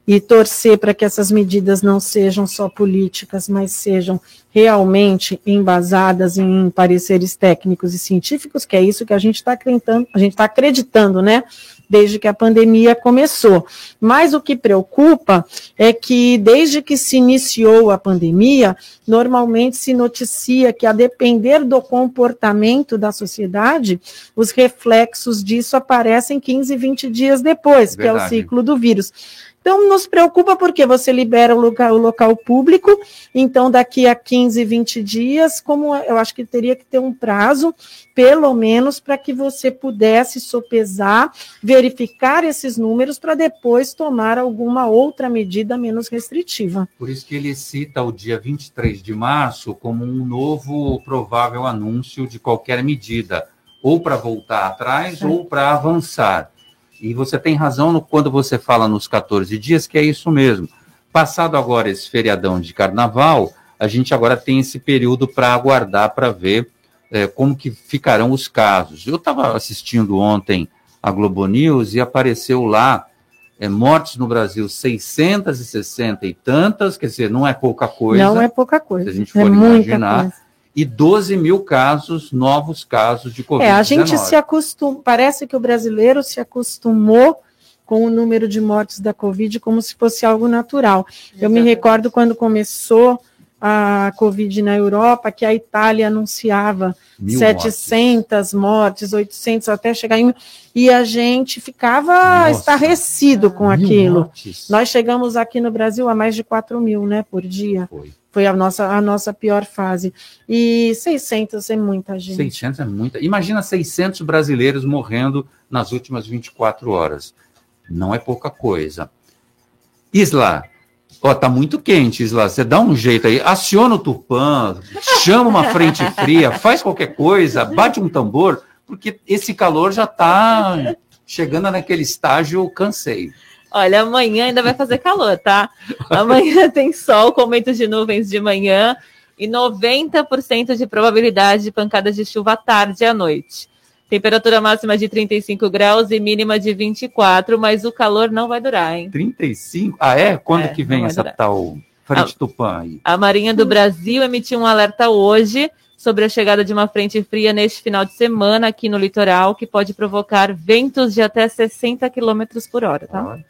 e torcer para que essas medidas não sejam só políticas, mas sejam realmente embasadas em pareceres técnicos e científicos, que é isso que a gente está acreditando, a gente está acreditando, né? Desde que a pandemia começou. Mas o que preocupa é que desde que se iniciou a pandemia, normalmente se noticia que, a depender do comportamento da sociedade, os reflexos disso aparecem 15, 20 dias depois, que é o Verdade. ciclo do vírus. Então, nos preocupa porque você libera o local, o local público, então daqui a 15, 20 dias, como eu acho que teria que ter um prazo, pelo menos, para que você pudesse sopesar, verificar esses números para depois tomar alguma outra medida menos restritiva. Por isso que ele cita o dia 23 de março como um novo provável anúncio de qualquer medida, ou para voltar atrás ou para avançar. E você tem razão no, quando você fala nos 14 dias, que é isso mesmo. Passado agora esse feriadão de carnaval, a gente agora tem esse período para aguardar para ver eh, como que ficarão os casos. Eu estava assistindo ontem a Globo News e apareceu lá é, mortes no Brasil 660 e tantas, quer dizer, não é pouca coisa. Não é pouca coisa. Se a gente é for muita imaginar. E 12 mil casos, novos casos de Covid-19. É, a gente se acostuma, parece que o brasileiro se acostumou com o número de mortes da Covid como se fosse algo natural. Eu me recordo quando começou a Covid na Europa, que a Itália anunciava Mil 700 mortes. 800 até chegar em. E a gente ficava Nossa. estarrecido com Mil aquilo. mortes. Nós chegamos aqui no Brasil a mais de 4 mil, né, por dia. Foi. Foi a nossa, a nossa pior fase. E 600 é muita gente. 600 é muita. Imagina 600 brasileiros morrendo nas últimas 24 horas. Não é pouca coisa. Isla, ó, tá muito quente, Isla. Você dá um jeito aí, aciona o Tupã, chama uma frente fria, faz qualquer coisa, bate um tambor, porque esse calor já tá chegando naquele estágio cansei. Olha, amanhã ainda vai fazer calor, tá? Amanhã tem sol com aumentos de nuvens de manhã e 90% de probabilidade de pancadas de chuva à tarde e à noite. Temperatura máxima de 35 graus e mínima de 24, mas o calor não vai durar, hein? 35? Ah, é? Quando É, que vem essa durar. tal frente Tupã aí? A Marinha do Brasil emitiu um alerta hoje sobre a chegada de uma frente fria neste final de semana aqui no litoral, que pode provocar ventos de até 60 km por hora, tá? Olha.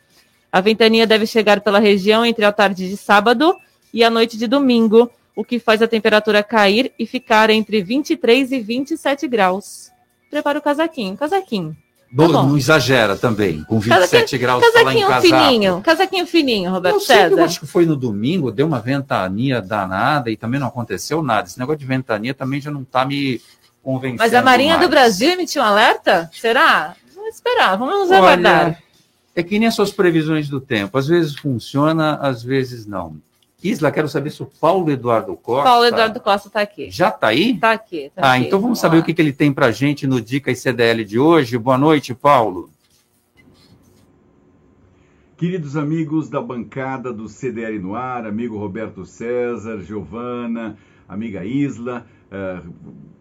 A ventania deve chegar pela região entre a tarde de sábado e a noite de domingo, o que faz a temperatura cair e ficar entre 23 e 27 graus. Prepara o casaquinho, casaquinho. Bom, bom. não exagera também, com Casaquinho- 27 graus falar em Casaquinho casaco. fininho, casaquinho fininho, Roberto Eu sei eu acho que foi no domingo, deu uma ventania danada e também não aconteceu nada. Esse negócio de ventania também já não está me convencendo. Mas a Marinha mais. do Brasil emitiu um alerta? Será? Vamos esperar, vamos Olha, aguardar. É que nem as suas previsões do tempo. Às vezes funciona, às vezes não. Isla, quero saber se o Paulo Eduardo Costa. Paulo Eduardo Costa está aqui. Já está aí? Está aqui. tá Ah, aqui. então vamos saber lá. o que, que ele tem para gente no Dicas CDL de hoje. Boa noite, Paulo. Queridos amigos da bancada do CDL no ar, amigo Roberto César, Giovana, amiga Isla, eh,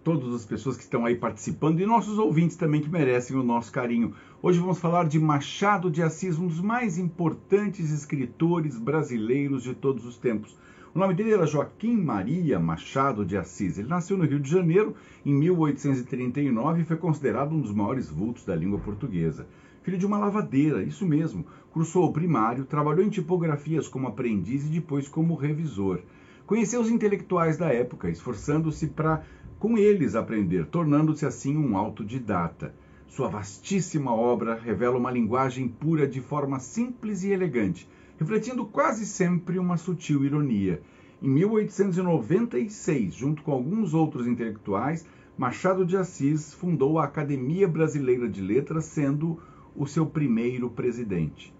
todas as pessoas que estão aí participando e nossos ouvintes também que merecem o nosso carinho. Hoje vamos falar de Machado de Assis, um dos mais importantes escritores brasileiros de todos os tempos. O nome dele era Joaquim Maria Machado de Assis. Ele nasceu no Rio de Janeiro em 1839 e foi considerado um dos maiores vultos da língua portuguesa. Filho de uma lavadeira, isso mesmo. Cursou o primário, trabalhou em tipografias como aprendiz e depois como revisor. Conheceu os intelectuais da época, esforçando-se para com eles aprender, tornando-se assim um autodidata. Sua vastíssima obra revela uma linguagem pura de forma simples e elegante, refletindo quase sempre uma sutil ironia. Em 1896, junto com alguns outros intelectuais, Machado de Assis fundou a Academia Brasileira de Letras, sendo o seu primeiro presidente.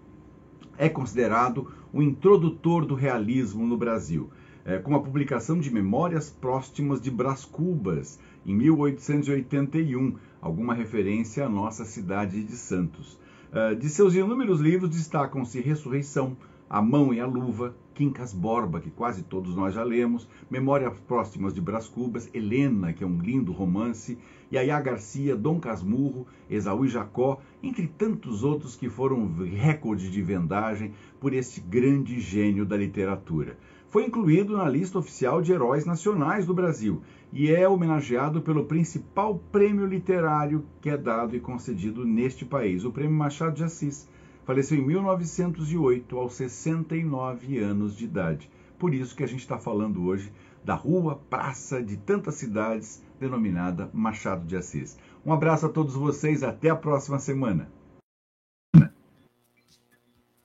É considerado o introdutor do realismo no Brasil, eh, com a publicação de Memórias Próximas de Brás Cubas, em 1881, alguma referência à nossa cidade de Santos. Eh, De seus inúmeros livros destacam-se Ressurreição, A Mão e a Luva, Quincas Borba, que quase todos nós já lemos, Memórias Próximas de Brás Cubas, Helena, que é um lindo romance, Yaya Garcia, Dom Casmurro, Esaú e Jacó, entre tantos outros que foram recorde de vendagem por este grande gênio da literatura. Foi incluído na lista oficial de heróis nacionais do Brasil e é homenageado pelo principal prêmio literário que é dado e concedido neste país, o Prêmio Machado de Assis. Faleceu em 1908, aos 69 anos de idade. Por isso que a gente está falando hoje da rua, praça de tantas cidades, denominada Machado de Assis. Um abraço a todos vocês, até a próxima semana.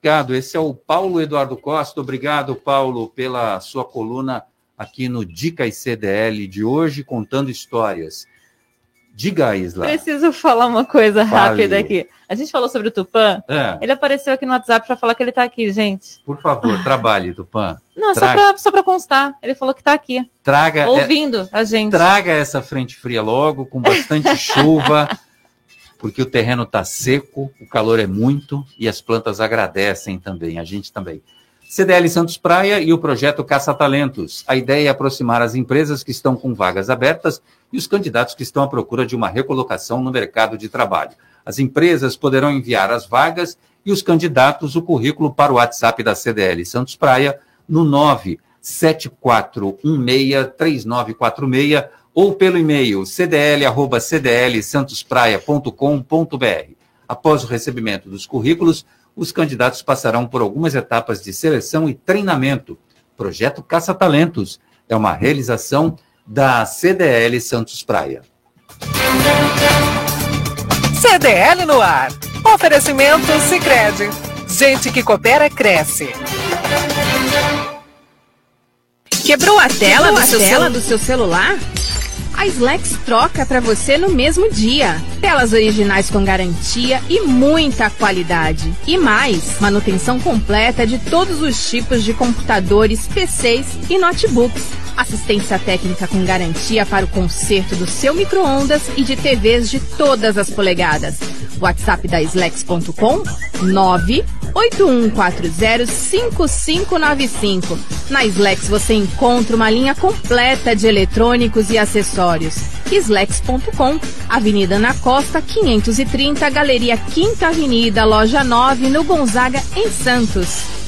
Obrigado. Esse é o Paulo Eduardo Costa. Obrigado, Paulo, pela sua coluna aqui no Dicas CDL de hoje, contando histórias. Diga, Isla. Preciso falar uma coisa Fale. rápida aqui. A gente falou sobre o Tupã. É, Ele apareceu aqui no WhatsApp para falar que ele está aqui, gente. por favor, trabalhe, Tupã. Não, só Traga. para só pra constar. Ele falou que está aqui, Traga, é, ouvindo a gente. traga essa frente fria logo, com bastante chuva, porque o terreno está seco, o calor é muito e as plantas agradecem também, a gente também. CDL Santos Praia e o projeto Caça Talentos. A ideia é aproximar as empresas que estão com vagas abertas e os candidatos que estão à procura de uma recolocação no mercado de trabalho. As empresas poderão enviar as vagas e os candidatos o currículo para o WhatsApp da CDL Santos Praia no 974163946 ou pelo e-mail cdl@cdlsantospraia.com.br. Após o recebimento dos currículos, os candidatos passarão por algumas etapas de seleção e treinamento. Projeto Caça Talentos. É uma realização da CDL Santos Praia. CDL no ar. Oferecimento Sicredi. Gente que coopera cresce. Quebrou a tela, Quebrou do, a seu tela do seu celular? A Slex troca para você no mesmo dia. Telas originais com garantia e muita qualidade. E mais, manutenção completa de todos os tipos de computadores, PCs e notebooks. Assistência técnica com garantia para o conserto do seu micro-ondas e de TVs de todas as polegadas. WhatsApp da Slex.com 981405595. Na Slex você encontra uma linha completa de eletrônicos e acessórios. Slex.com, Avenida Ana Costa, 530, Galeria Quinta Avenida, Loja 9, no Gonzaga, em Santos.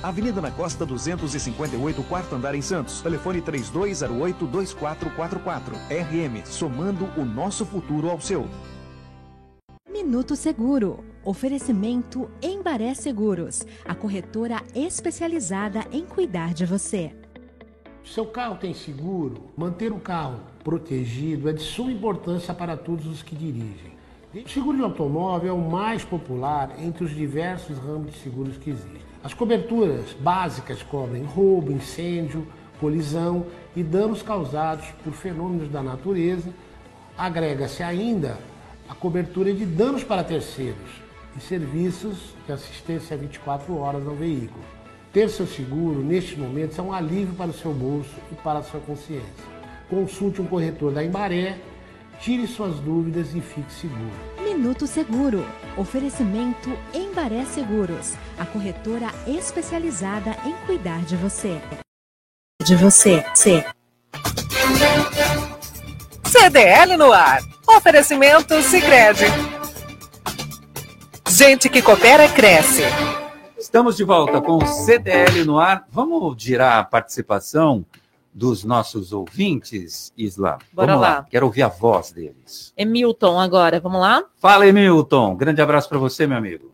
Avenida na Costa 258, quarto andar em Santos. Telefone 3208-2444. RM, somando o nosso futuro ao seu. Minuto Seguro. Oferecimento Embaré Seguros, a corretora especializada em cuidar de você. Seu carro tem seguro? Manter o carro protegido é de suma importância para todos os que dirigem. Seguro de automóvel é o mais popular entre os diversos ramos de seguros que existem. As coberturas básicas cobrem roubo, incêndio, colisão e danos causados por fenômenos da natureza. Agrega-se ainda a cobertura de danos para terceiros e serviços de assistência 24 horas ao veículo. Ter seu seguro, nestes momentos, é um alívio para o seu bolso e para a sua consciência. Consulte um corretor da Embaré, tire suas dúvidas e fique seguro. Minuto Seguro. Oferecimento Embaré Seguros, a corretora especializada em cuidar de você. De você, C. CDL no ar. Oferecimento Sicredi. Gente que coopera cresce. Estamos de volta com o CDL no ar. Vamos girar a participação dos nossos ouvintes, Isla? Bora Vamos lá. Quero ouvir a voz deles. Emilton agora, vamos lá? Fala, Emilton. Grande abraço para você, meu amigo.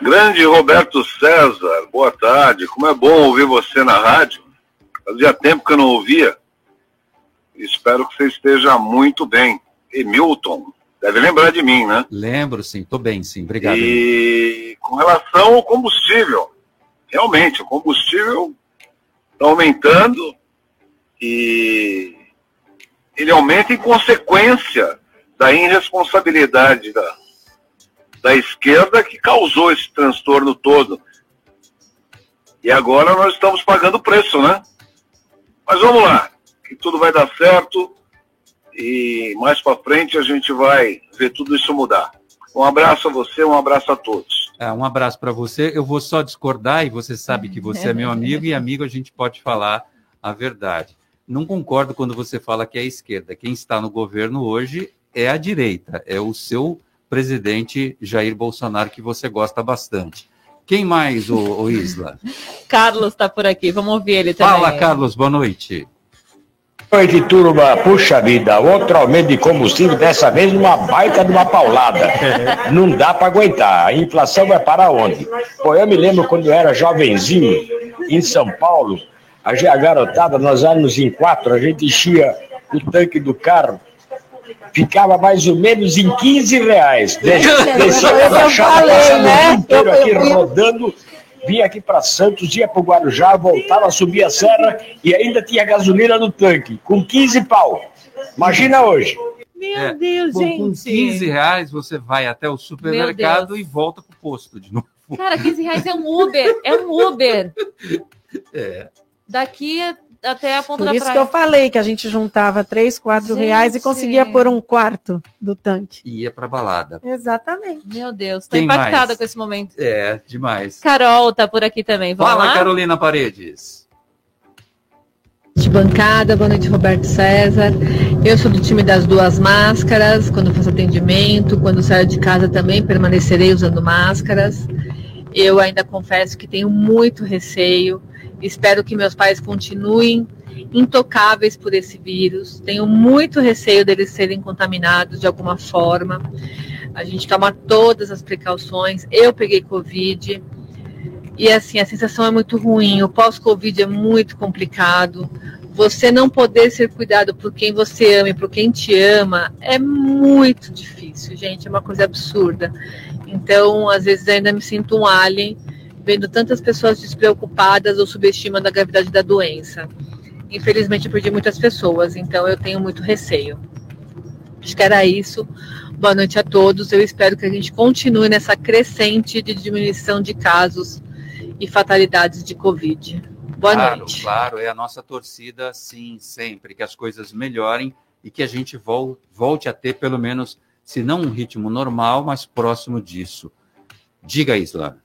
Grande Roberto César, boa tarde. Como é bom ouvir você na rádio. Fazia tempo que eu não ouvia. Espero que você esteja muito bem. Emilton, deve lembrar de mim, né? Lembro, sim. Tô bem, sim. Obrigado. E com relação ao combustível, realmente, o combustível está aumentando e ele aumenta em consequência da irresponsabilidade da, da esquerda que causou esse transtorno todo. E agora nós estamos pagando o preço, né? Mas vamos lá, que tudo vai dar certo e mais para frente a gente vai ver tudo isso mudar. Um abraço a você, um abraço a todos. É, um abraço para você. Eu vou só discordar e você sabe que você é meu amigo e amigo a gente pode falar a verdade. Não concordo quando você fala que é a esquerda. Quem está no governo hoje é a direita, é o seu presidente Jair Bolsonaro que você gosta bastante. Quem mais, o, o Isla? Carlos está por aqui, vamos ouvir ele também. Fala, Carlos, boa noite. Boa noite, turma. Puxa vida, outro aumento de combustível, dessa vez uma baita de uma paulada. Não dá para aguentar. A inflação vai para onde? Pô, eu me lembro quando eu era jovenzinho, em São Paulo, a garotada, nós éramos em quatro, a gente enchia o tanque do carro, ficava mais ou menos em 15 reais. Descia, descia Eu pra Baixada, falei, né? inteiro Eu- aqui eu- eu- rodando, vinha aqui para Santos, ia para o Guarujá, voltava, subia a serra e ainda tinha gasolina no tanque, com 15 pau. Imagina hoje. Meu É, Deus, com, gente. com 15 reais você vai até o supermercado e volta pro posto de novo. Cara, 15 reais é um Uber, é um Uber. É. Daqui até a ponta Por da isso que eu falei que a gente juntava três, quatro Gente. reais e conseguia pôr um quarto do tanque. E ia pra balada. Exatamente. Meu Deus, tô Quem impactada mais? com esse momento. É, demais. Carol tá por aqui também. Vamos Fala, lá? Carolina Paredes. noite, bancada. Boa noite, Roberto César. Eu sou do time das duas máscaras. Quando faço atendimento, quando saio de casa também permanecerei usando máscaras. Eu ainda confesso que tenho muito receio. Espero que meus pais continuem intocáveis por esse vírus. Tenho muito receio deles serem contaminados de alguma forma. A gente toma todas as precauções. Eu peguei Covid. E assim, a sensação é muito ruim. O pós-Covid é muito complicado. Você não poder ser cuidado por quem você ama e por quem te ama é muito difícil, gente. É uma coisa absurda. Então, às vezes, ainda me sinto um alien vendo tantas pessoas despreocupadas ou subestimando a gravidade da doença. Infelizmente, eu perdi muitas pessoas, então eu tenho muito receio. Acho que era isso. Boa noite a todos. Eu espero que a gente continue nessa crescente de diminuição de casos e fatalidades de Covid. Boa claro, noite. Claro, é a nossa torcida, sim, sempre, que as coisas melhorem e que a gente vol volte a ter, pelo menos, se não um ritmo normal, mas próximo disso. Diga, Isla.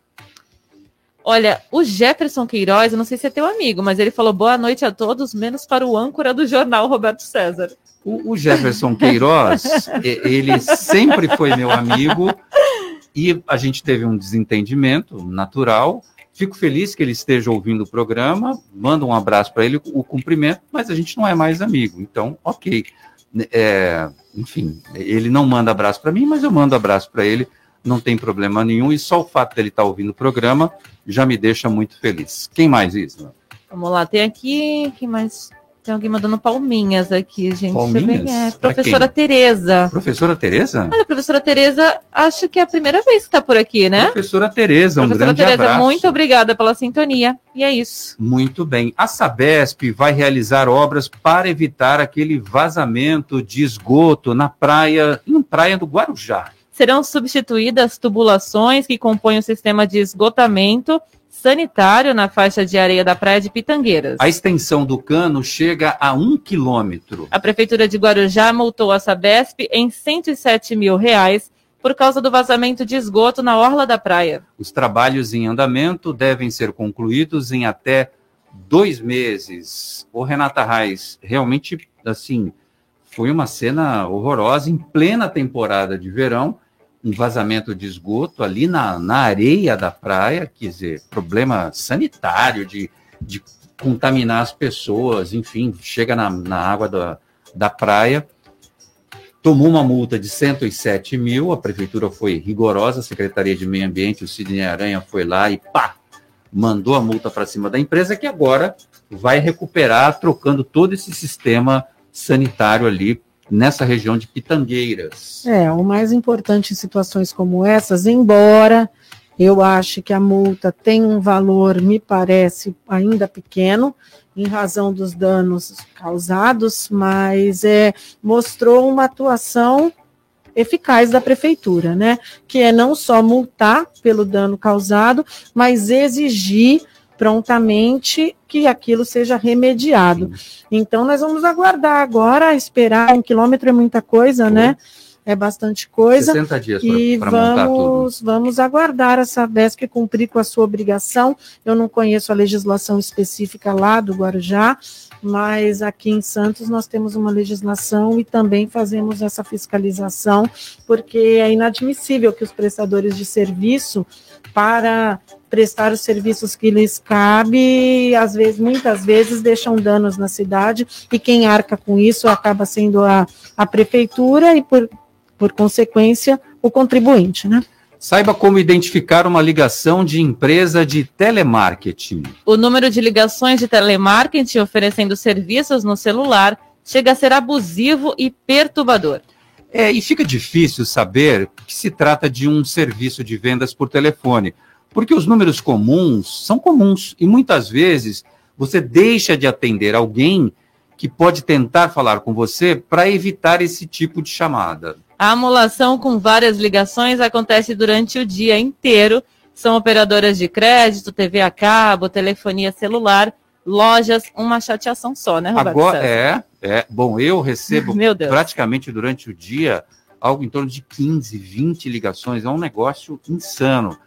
Olha, o Jefferson Queiroz, eu não sei se é teu amigo, mas ele falou boa noite a todos, menos para o âncora do jornal Roberto César. O, o Jefferson Queiroz, ele sempre foi meu amigo e a gente teve um desentendimento natural. Fico feliz que ele esteja ouvindo o programa, mando um abraço para ele, o cumprimento, mas a gente não é mais amigo, então, ok. É, enfim, ele não manda abraço para mim, mas eu mando abraço para ele, não tem problema nenhum, e só o fato dele estar tá ouvindo o programa já me deixa muito feliz. Quem mais, Isla? Vamos lá, tem aqui, quem mais? Tem alguém mandando palminhas aqui, gente. Palminhas? É, professora Tereza. Professora Tereza? Olha, professora Tereza, acho que é a primeira vez que está por aqui, né? Professora Tereza, um professora grande Tereza, abraço. muito obrigada pela sintonia. E é isso. Muito bem. A Sabesp vai realizar obras para evitar aquele vazamento de esgoto na praia, em praia do Guarujá. Serão substituídas tubulações que compõem o sistema de esgotamento sanitário na faixa de areia da praia de Pitangueiras. A extensão do cano chega a um quilômetro. A Prefeitura de Guarujá multou a Sabesp em 107 mil reais por causa do vazamento de esgoto na orla da praia. Os trabalhos em andamento devem ser concluídos em até dois meses. O Renata Reis, realmente, assim, foi uma cena horrorosa em plena temporada de verão um vazamento de esgoto ali na, na areia da praia, quer dizer, problema sanitário de, de contaminar as pessoas, enfim, chega na, na água da, da praia. Tomou uma multa de 107 mil, a prefeitura foi rigorosa, a Secretaria de Meio Ambiente, o Sidney Aranha foi lá e pá, mandou a multa para cima da empresa, que agora vai recuperar, trocando todo esse sistema sanitário ali nessa região de Pitangueiras. É, o mais importante em situações como essas, embora eu ache que a multa tem um valor, me parece, ainda pequeno, em razão dos danos causados, mas é, mostrou uma atuação eficaz da prefeitura, né? Que é não só multar pelo dano causado, mas exigir prontamente que aquilo seja remediado. Então, nós vamos aguardar agora, esperar. Um quilômetro é muita coisa, né? É bastante coisa. 60 dias e montar tudo. vamos, vamos aguardar a Sabesp cumprir com a sua obrigação. Eu não conheço a legislação específica lá do Guarujá, mas aqui em Santos nós temos uma legislação e também fazemos essa fiscalização, porque é inadmissível que os prestadores de serviço para prestar os serviços que lhes cabe, às vezes, muitas vezes deixam danos na cidade e quem arca com isso acaba sendo a, a prefeitura e por, por consequência o contribuinte, né? Saiba como identificar uma ligação de empresa de telemarketing. O número de ligações de telemarketing oferecendo serviços no celular chega a ser abusivo e perturbador. É, e fica difícil saber que se trata de um serviço de vendas por telefone, porque os números comuns são comuns e muitas vezes você deixa de atender alguém que pode tentar falar com você para evitar esse tipo de chamada. A amolação com várias ligações acontece durante o dia inteiro. São operadoras de crédito, TV a cabo, telefonia celular, lojas, uma chateação só, né, Roberto? Agora César? é, é, bom, eu recebo praticamente durante o dia algo em torno de 15, 20 ligações, é um negócio insano.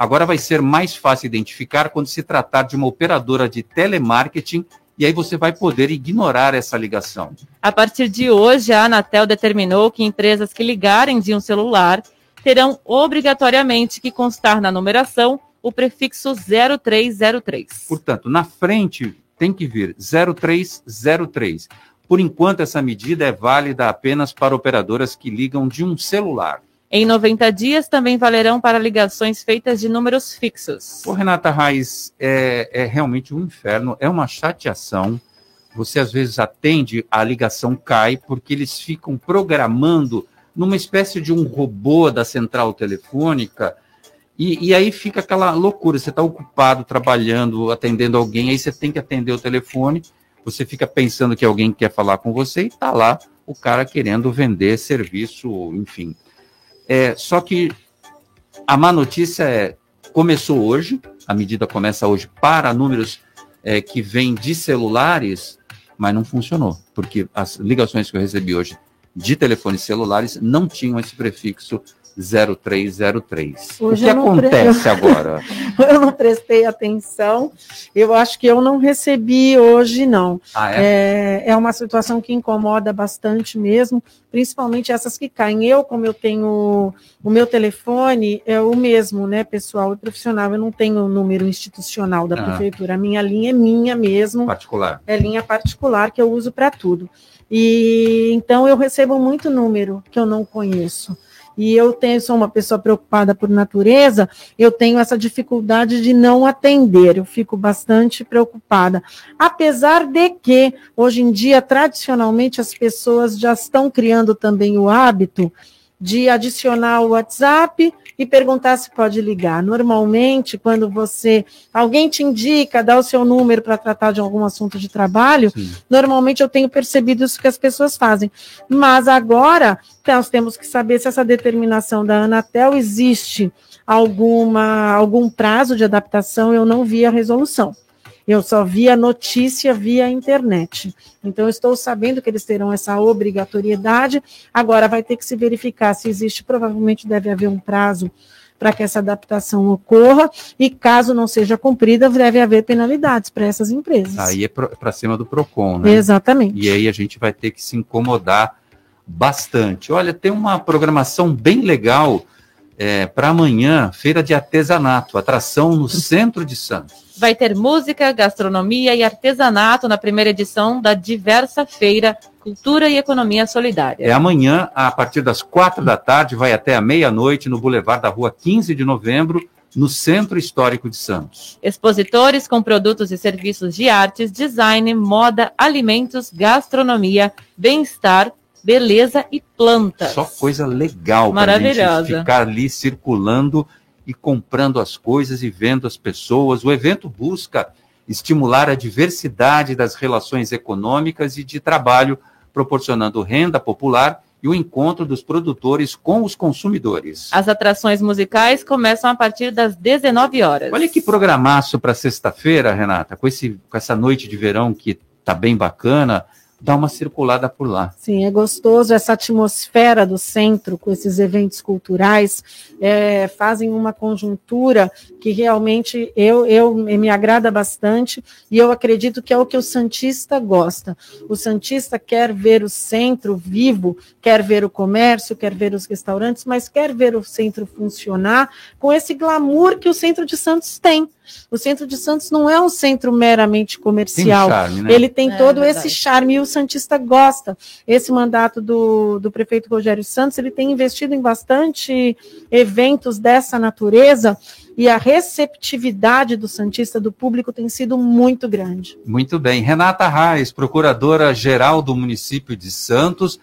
Agora vai ser mais fácil identificar quando se tratar de uma operadora de telemarketing e aí você vai poder ignorar essa ligação. A partir de hoje, a Anatel determinou que empresas que ligarem de um celular terão obrigatoriamente que constar na numeração o prefixo 0303. Portanto, na frente tem que vir 0303. Por enquanto, essa medida é válida apenas para operadoras que ligam de um celular. Em 90 dias também valerão para ligações feitas de números fixos. Ô, Renata Reis, é, é realmente um inferno, é uma chateação. Você às vezes atende, a ligação cai, porque eles ficam programando numa espécie de um robô da central telefônica, e, e aí fica aquela loucura. Você está ocupado, trabalhando, atendendo alguém, aí você tem que atender o telefone, você fica pensando que alguém quer falar com você, e está lá o cara querendo vender serviço, enfim. É, só que a má notícia é, começou hoje, a medida começa hoje para números é, que vêm de celulares, mas não funcionou, porque as ligações que eu recebi hoje de telefones celulares não tinham esse prefixo 0303. Hoje o que não pre- acontece agora? eu não prestei atenção. Eu acho que eu não recebi hoje, não. Ah, é? é uma situação que incomoda bastante mesmo, principalmente essas que caem. Eu, como eu tenho o meu telefone, é o mesmo, né, pessoal e profissional. Eu não tenho o número institucional da Ah. prefeitura. A minha linha é minha mesmo. Particular. É linha particular que eu uso para tudo. E então eu recebo muito número que eu não conheço. E eu tenho, sou uma pessoa preocupada por natureza, eu tenho essa dificuldade de não atender, eu fico bastante preocupada. Apesar de que, hoje em dia, tradicionalmente, as pessoas já estão criando também o hábito de adicionar o WhatsApp e perguntar se pode ligar. Normalmente, quando você alguém te indica, dá o seu número para tratar de algum assunto de trabalho, normalmente eu tenho percebido isso que as pessoas fazem. Mas agora nós temos que saber se essa determinação da Anatel existe alguma algum prazo de adaptação. Eu não vi a resolução. Eu só vi a notícia via internet. Então, eu estou sabendo que eles terão essa obrigatoriedade. Agora, vai ter que se verificar se existe. Provavelmente deve haver um prazo para que essa adaptação ocorra. E caso não seja cumprida, deve haver penalidades para essas empresas. Aí é para cima do PROCON, né? Exatamente. E aí a gente vai ter que se incomodar bastante. Olha, tem uma programação bem legal para amanhã, feira de artesanato, atração no centro de Santos. Vai ter música, gastronomia e artesanato na primeira edição da Diversa Feira Cultura e Economia Solidária. É amanhã, a partir das quatro da tarde, vai até a meia-noite no Boulevard da Rua 15 de Novembro, no Centro Histórico de Santos. Expositores com produtos e serviços de artes, design, moda, alimentos, gastronomia, bem-estar, beleza e plantas. Só coisa legal para Maravilhosa. gente ficar ali circulando e comprando as coisas e vendo as pessoas. O evento busca estimular a diversidade das relações econômicas e de trabalho, proporcionando renda popular e o encontro dos produtores com os consumidores. As atrações musicais começam a partir das 19 horas. Olha que programaço para sexta-feira, Renata, com, esse, com essa noite de verão que tá bem bacana, dá uma circulada por lá. Sim, é gostoso essa atmosfera do centro com esses eventos culturais, é, fazem uma conjuntura que realmente eu, eu me agrada bastante e eu acredito que é o que o Santista gosta. O Santista quer ver o centro vivo, quer ver o comércio, quer ver os restaurantes, mas quer ver o centro funcionar com esse glamour que o centro de Santos tem. O centro de Santos não é um centro meramente comercial. Tem charme, né? Ele tem É, todo verdade. esse charme e o Santista gosta. Esse mandato do, do prefeito Rogério Santos, ele tem investido em bastante eventos dessa natureza e a receptividade do Santista, do público, tem sido muito grande. Muito bem. Renata Reis, procuradora-geral do município de Santos,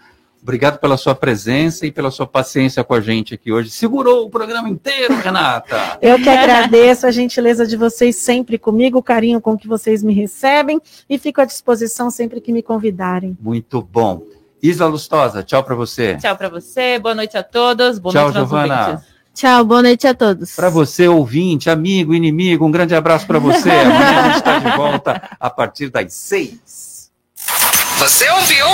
obrigado pela sua presença e pela sua paciência com a gente aqui hoje. Segurou o programa inteiro, Renata. Eu que agradeço a gentileza de vocês sempre comigo, o carinho com que vocês me recebem e fico à disposição sempre que me convidarem. Muito bom. Isla Lustosa, tchau para você. Tchau para você, boa noite a todos, boa Tchau, noite aos Giovana. ouvintes. Tchau, boa noite a todos. Para você, ouvinte, amigo, inimigo, um grande abraço para você. Amanhã a gente está de volta a partir das seis. Você ouviu?